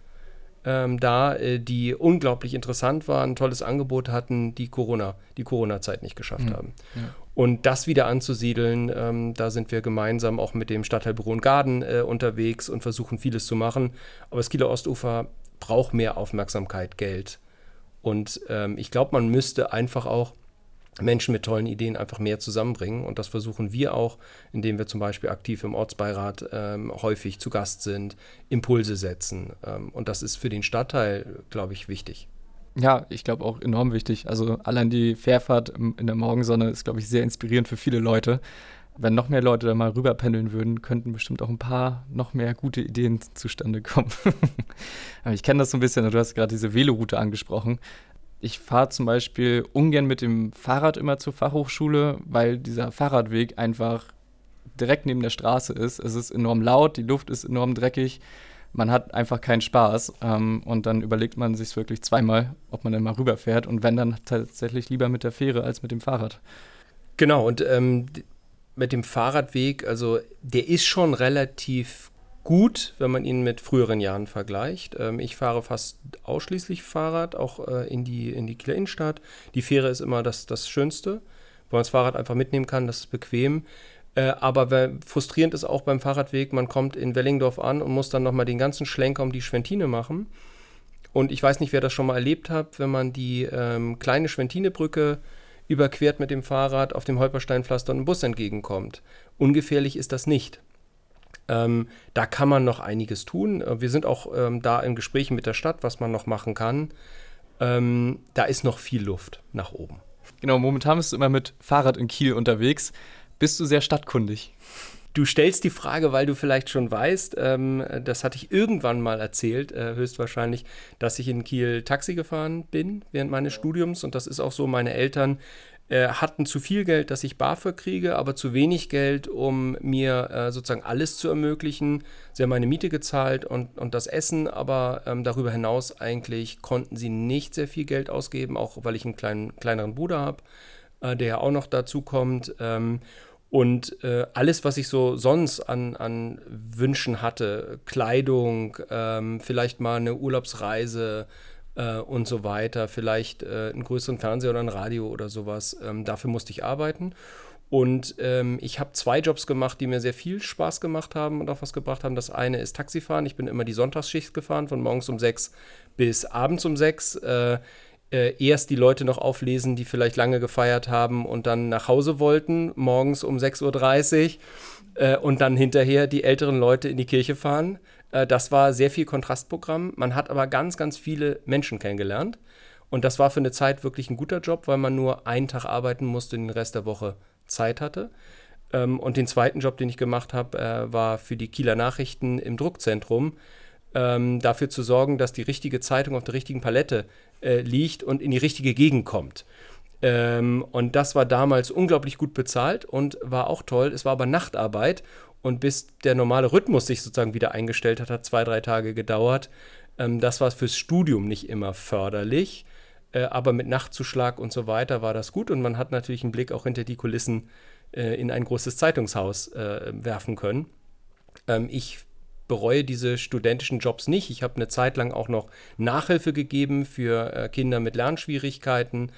ähm, da, äh, die unglaublich interessant waren, ein tolles Angebot hatten, die Corona, die Corona-Zeit nicht geschafft mhm. haben. Ja. Und das wieder anzusiedeln, ähm, da sind wir gemeinsam auch mit dem Stadtteilbüro und Garden äh, unterwegs und versuchen vieles zu machen. Aber das Kieler Ostufer braucht mehr Aufmerksamkeit, Geld. Und ähm, ich glaube, man müsste einfach auch Menschen mit tollen Ideen einfach mehr zusammenbringen. Und das versuchen wir auch, indem wir zum Beispiel aktiv im Ortsbeirat ähm, häufig zu Gast sind, Impulse setzen. Ähm, und das ist für den Stadtteil, glaube ich, wichtig.
Ja, ich glaube auch enorm wichtig. Also allein die Fährfahrt in der Morgensonne ist, glaube ich, sehr inspirierend für viele Leute. Wenn noch mehr Leute da mal rüberpendeln würden, könnten bestimmt auch ein paar noch mehr gute Ideen zustande kommen. [laughs] ich kenne das so ein bisschen, du hast gerade diese Veloroute angesprochen ich fahre zum Beispiel ungern mit dem Fahrrad immer zur Fachhochschule, weil dieser Fahrradweg einfach direkt neben der Straße ist. Es ist enorm laut, die Luft ist enorm dreckig. Man hat einfach keinen Spaß ähm, und dann überlegt man sich wirklich zweimal, ob man dann mal rüberfährt und wenn dann tatsächlich lieber mit der Fähre als mit dem Fahrrad.
Genau, und ähm, mit dem Fahrradweg, also der ist schon relativ gut, wenn man ihn mit früheren Jahren vergleicht. Ähm, ich fahre fast ausschließlich Fahrrad, auch äh, in, die, in die Kieler Innenstadt. Die Fähre ist immer das, das Schönste, weil man das Fahrrad einfach mitnehmen kann, das ist bequem. Äh, aber frustrierend ist auch beim Fahrradweg, man kommt in Wellingdorf an und muss dann nochmal den ganzen Schlenker um die Schwentine machen. Und ich weiß nicht, wer das schon mal erlebt hat, wenn man die ähm, kleine Schwentinebrücke überquert mit dem Fahrrad auf dem Holpersteinpflaster und ein Bus entgegenkommt. Ungefährlich ist das nicht. Ähm, da kann man noch einiges tun. Äh, wir sind auch ähm, da im Gespräch mit der Stadt, was man noch machen kann. Ähm, da ist noch viel Luft nach oben.
Genau, momentan bist du immer mit Fahrrad in Kiel unterwegs. Bist du sehr stadtkundig?
Du stellst die Frage, weil du vielleicht schon weißt, ähm, das hatte ich irgendwann mal erzählt, äh, höchstwahrscheinlich, dass ich in Kiel Taxi gefahren bin während meines Studiums. Und das ist auch so, meine Eltern äh, hatten zu viel Geld, dass ich BAföG kriege, aber zu wenig Geld, um mir äh, sozusagen alles zu ermöglichen. Sie haben meine Miete gezahlt und, und das Essen, aber ähm, darüber hinaus eigentlich konnten sie nicht sehr viel Geld ausgeben, auch weil ich einen kleinen, kleineren Bruder habe, äh, der ja auch noch dazu kommt. Ähm, und äh, alles, was ich so sonst an, an Wünschen hatte, Kleidung, ähm, vielleicht mal eine Urlaubsreise äh, und so weiter, vielleicht äh, einen größeren Fernseher oder ein Radio oder sowas, ähm, dafür musste ich arbeiten. Und ähm, ich habe zwei Jobs gemacht, die mir sehr viel Spaß gemacht haben und auch was gebracht haben. Das eine ist Taxifahren. Ich bin immer die Sonntagsschicht gefahren, von morgens um sechs bis abends um sechs. Äh, äh, erst die Leute noch auflesen, die vielleicht lange gefeiert haben und dann nach Hause wollten, morgens um 6.30 Uhr äh, und dann hinterher die älteren Leute in die Kirche fahren. Äh, das war sehr viel Kontrastprogramm. Man hat aber ganz, ganz viele Menschen kennengelernt. Und das war für eine Zeit wirklich ein guter Job, weil man nur einen Tag arbeiten musste und den Rest der Woche Zeit hatte. Ähm, und den zweiten Job, den ich gemacht habe, äh, war für die Kieler Nachrichten im Druckzentrum. Ähm, dafür zu sorgen, dass die richtige Zeitung auf der richtigen Palette äh, liegt und in die richtige Gegend kommt. Ähm, und das war damals unglaublich gut bezahlt und war auch toll. Es war aber Nachtarbeit und bis der normale Rhythmus sich sozusagen wieder eingestellt hat, hat zwei, drei Tage gedauert. Ähm, das war fürs Studium nicht immer förderlich, äh, aber mit Nachtzuschlag und so weiter war das gut und man hat natürlich einen Blick auch hinter die Kulissen äh, in ein großes Zeitungshaus äh, werfen können. Ähm, ich bereue diese studentischen Jobs nicht. Ich habe eine Zeit lang auch noch Nachhilfe gegeben für äh, Kinder mit Lernschwierigkeiten.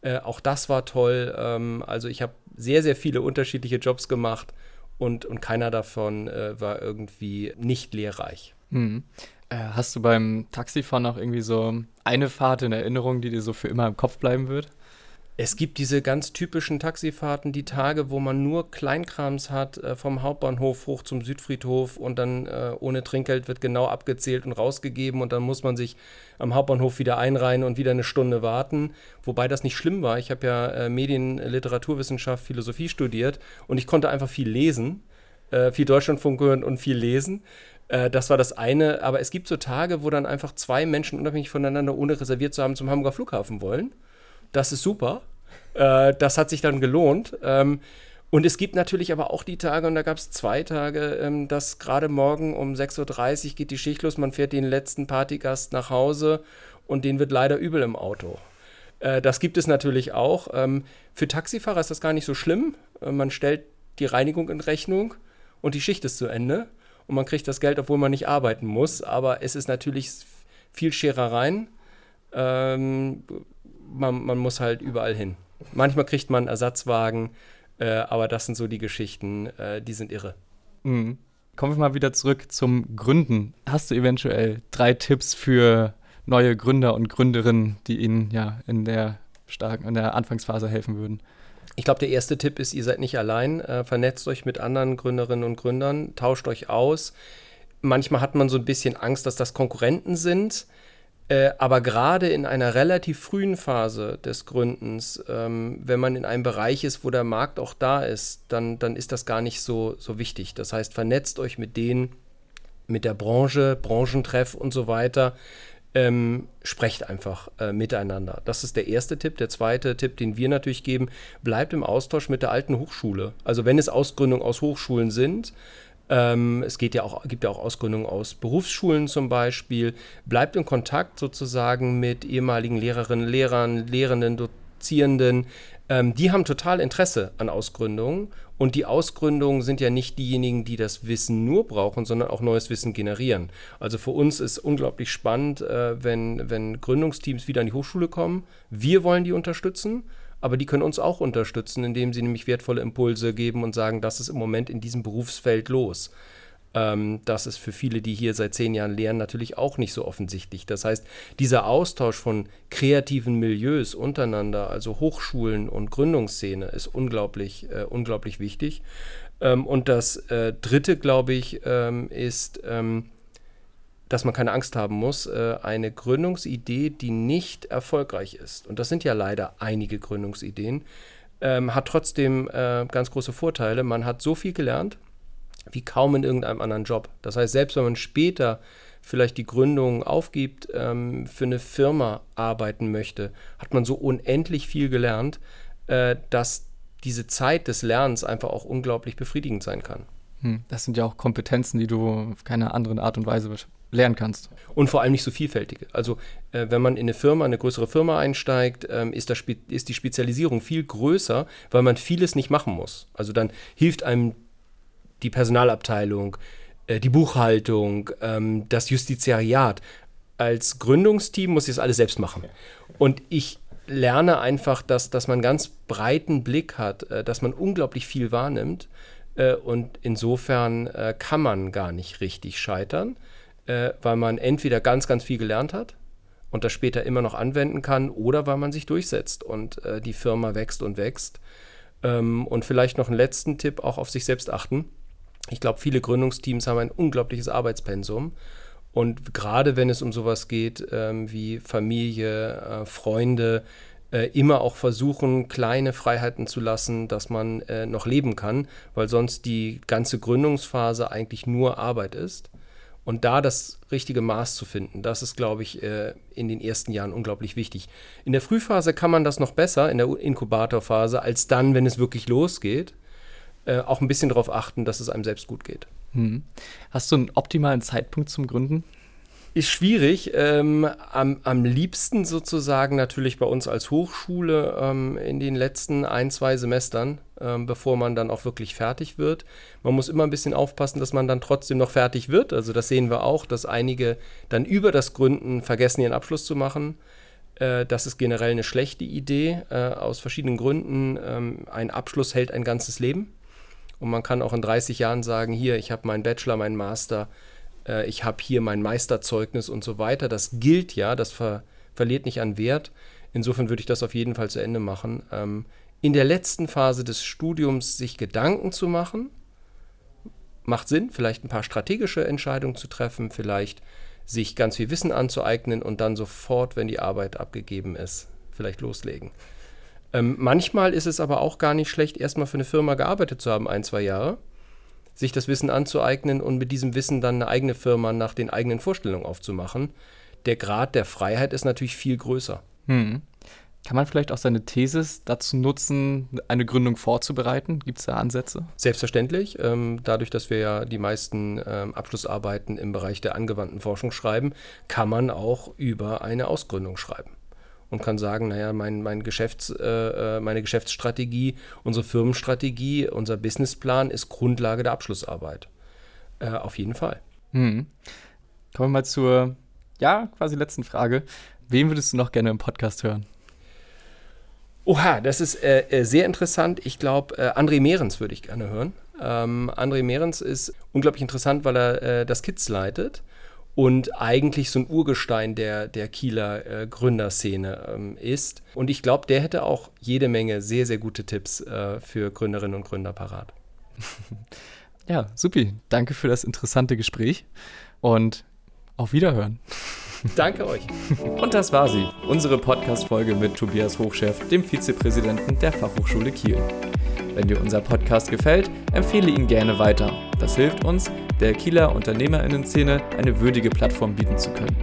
Äh, auch das war toll. Ähm, also ich habe sehr, sehr viele unterschiedliche Jobs gemacht und, und keiner davon äh, war irgendwie nicht lehrreich.
Mhm. hast du beim Taxifahren auch irgendwie so eine Fahrt in Erinnerung, die dir so für immer im Kopf bleiben wird?
Es gibt diese ganz typischen Taxifahrten, die Tage, wo man nur Kleinkrams hat, äh, vom Hauptbahnhof hoch zum Südfriedhof und dann äh, ohne Trinkgeld wird genau abgezählt und rausgegeben und dann muss man sich am Hauptbahnhof wieder einreihen und wieder eine Stunde warten. Wobei das nicht schlimm war. Ich habe ja äh, Medien, Literaturwissenschaft, Philosophie studiert und ich konnte einfach viel lesen, viel Deutschlandfunk hören und viel lesen. Das war das eine. Aber es gibt so Tage, wo dann einfach zwei Menschen unabhängig voneinander, ohne reserviert zu haben, zum Hamburger Flughafen wollen. Das ist super. Äh, das hat sich dann gelohnt. Ähm, und es gibt natürlich aber auch die Tage, und da gab es zwei Tage, ähm, dass gerade morgen um 6.30 Uhr geht die Schicht los, man fährt den letzten Partygast nach Hause und den wird leider übel im Auto. Äh, das gibt es natürlich auch. Ähm, für Taxifahrer ist das gar nicht so schlimm. Äh, man stellt die Reinigung in Rechnung und die Schicht ist zu Ende. Und man kriegt das Geld, obwohl man nicht arbeiten muss. Aber es ist natürlich viel Scherereien. Ähm, man, man muss halt überall hin. Manchmal kriegt man Ersatzwagen, äh, aber das sind so die Geschichten, äh, die sind irre.
Mhm. Kommen wir mal wieder zurück zum Gründen. Hast du eventuell drei Tipps für neue Gründer und Gründerinnen, die Ihnen ja in der starken, in der Anfangsphase helfen würden?
Ich glaube, der erste Tipp ist, ihr seid nicht allein. Äh, vernetzt euch mit anderen Gründerinnen und Gründern, tauscht euch aus. Manchmal hat man so ein bisschen Angst, dass das Konkurrenten sind. Äh, aber gerade in einer relativ frühen Phase des Gründens, ähm, wenn man in einem Bereich ist, wo der Markt auch da ist, dann, dann ist das gar nicht so, so wichtig. Das heißt, vernetzt euch mit denen, mit der Branche, Branchentreff und so weiter. Ähm, sprecht einfach äh, miteinander. Das ist der erste Tipp. Der zweite Tipp, den wir natürlich geben, bleibt im Austausch mit der alten Hochschule. Also wenn es Ausgründungen aus Hochschulen sind, ähm, es geht ja auch, gibt ja auch Ausgründungen aus Berufsschulen zum Beispiel. Bleibt in Kontakt sozusagen mit ehemaligen Lehrerinnen, Lehrern, Lehrenden, Dozierenden. Ähm, die haben total Interesse an Ausgründungen. Und die Ausgründungen sind ja nicht diejenigen, die das Wissen nur brauchen, sondern auch neues Wissen generieren. Also für uns ist unglaublich spannend, äh, wenn, wenn Gründungsteams wieder an die Hochschule kommen. Wir wollen die unterstützen aber die können uns auch unterstützen, indem sie nämlich wertvolle Impulse geben und sagen, das ist im Moment in diesem Berufsfeld los. Ähm, das ist für viele, die hier seit zehn Jahren lehren, natürlich auch nicht so offensichtlich. Das heißt, dieser Austausch von kreativen Milieus untereinander, also Hochschulen und Gründungsszene, ist unglaublich, äh, unglaublich wichtig. Ähm, und das äh, Dritte, glaube ich, ähm, ist, ähm, dass man keine Angst haben muss, äh, eine Gründungsidee, die nicht erfolgreich ist, und das sind ja leider einige Gründungsideen, ähm, hat trotzdem äh, ganz große Vorteile. Man hat so viel gelernt wie kaum in irgendeinem anderen Job. Das heißt, selbst wenn man später vielleicht die Gründung aufgibt, ähm, für eine Firma arbeiten möchte, hat man so unendlich viel gelernt, äh, dass diese Zeit des Lernens einfach auch unglaublich befriedigend sein kann.
Hm, das sind ja auch Kompetenzen, die du auf keine andere Art und Weise lernen kannst.
Und vor allem nicht so vielfältige. Also äh, wenn man in eine Firma, eine größere Firma einsteigt, ähm, ist, das, ist die Spezialisierung viel größer, weil man vieles nicht machen muss. Also dann hilft einem die Personalabteilung, äh, die Buchhaltung, ähm, das Justiziariat. Als Gründungsteam muss ich das alles selbst machen. Und ich lerne einfach, dass, dass man einen ganz breiten Blick hat, äh, dass man unglaublich viel wahrnimmt. Äh, und insofern äh, kann man gar nicht richtig scheitern, äh, weil man entweder ganz, ganz viel gelernt hat und das später immer noch anwenden kann oder weil man sich durchsetzt und äh, die Firma wächst und wächst. Ähm, und vielleicht noch einen letzten Tipp, auch auf sich selbst achten. Ich glaube, viele Gründungsteams haben ein unglaubliches Arbeitspensum. Und gerade wenn es um sowas geht ähm, wie Familie, äh, Freunde, äh, immer auch versuchen, kleine Freiheiten zu lassen, dass man äh, noch leben kann, weil sonst die ganze Gründungsphase eigentlich nur Arbeit ist. Und da das richtige Maß zu finden, das ist, glaube ich, äh, in den ersten Jahren unglaublich wichtig. In der Frühphase kann man das noch besser, in der Inkubatorphase, als dann, wenn es wirklich losgeht. Äh, auch ein bisschen darauf achten, dass es einem selbst gut geht.
Hm. Hast du einen optimalen Zeitpunkt zum Gründen?
Ist schwierig. Ähm, am, am liebsten sozusagen natürlich bei uns als Hochschule ähm, in den letzten ein, zwei Semestern, ähm, bevor man dann auch wirklich fertig wird. Man muss immer ein bisschen aufpassen, dass man dann trotzdem noch fertig wird. Also das sehen wir auch, dass einige dann über das Gründen vergessen, ihren Abschluss zu machen. Äh, das ist generell eine schlechte Idee, äh, aus verschiedenen Gründen. Ähm, ein Abschluss hält ein ganzes Leben. Und man kann auch in 30 Jahren sagen, hier, ich habe meinen Bachelor, meinen Master, äh, ich habe hier mein Meisterzeugnis und so weiter. Das gilt ja, das ver verliert nicht an Wert. Insofern würde ich das auf jeden Fall zu Ende machen. Ähm, in der letzten Phase des Studiums sich Gedanken zu machen, macht Sinn, vielleicht ein paar strategische Entscheidungen zu treffen, vielleicht sich ganz viel Wissen anzueignen und dann sofort, wenn die Arbeit abgegeben ist, vielleicht loslegen. Ähm, manchmal ist es aber auch gar nicht schlecht, erstmal für eine Firma gearbeitet zu haben, ein, zwei Jahre, sich das Wissen anzueignen und mit diesem Wissen dann eine eigene Firma nach den eigenen Vorstellungen aufzumachen. Der Grad der Freiheit ist natürlich viel größer.
Hm. Kann man vielleicht auch seine Thesis dazu nutzen, eine Gründung vorzubereiten? Gibt es da Ansätze?
Selbstverständlich. Ähm, dadurch, dass wir ja die meisten ähm, Abschlussarbeiten im Bereich der angewandten Forschung schreiben, kann man auch über eine Ausgründung schreiben und kann sagen, naja, mein, mein Geschäfts-, äh, äh, meine Geschäftsstrategie, unsere Firmenstrategie, unser Businessplan ist Grundlage der Abschlussarbeit. Äh, auf jeden Fall.
Hm. Kommen wir mal zur, ja, quasi letzten Frage. Wen würdest du noch gerne im Podcast hören?
Oha, das ist äh, äh sehr interessant. Ich glaube, äh, André Mehrens würde ich gerne hören. Ähm, André Mehrens ist unglaublich interessant, weil er äh, das Kids leitet und eigentlich so ein Urgestein der, der Kieler äh, Gründerszene ähm, ist. Und ich glaube, der hätte auch jede Menge sehr, sehr gute Tipps äh, für Gründerinnen und Gründer parat. [laughs]
Ja, supi. Danke für das interessante Gespräch und auf Wiederhören. [laughs]
Danke euch. [laughs]
Und das war sie, unsere Podcast-Folge mit Tobias Hochchef, dem Vizepräsidenten der Fachhochschule Kiel. Wenn dir unser Podcast gefällt, empfehle ihn gerne weiter. Das hilft uns, der Kieler Unternehmerinnen-Szene eine würdige Plattform bieten zu können.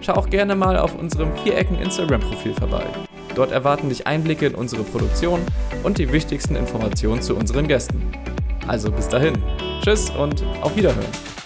Schau auch gerne mal auf unserem Vierecken Instagram-Profil vorbei. Dort erwarten dich Einblicke in unsere Produktion und die wichtigsten Informationen zu unseren Gästen. Also bis dahin. Tschüss und auf Wiederhören.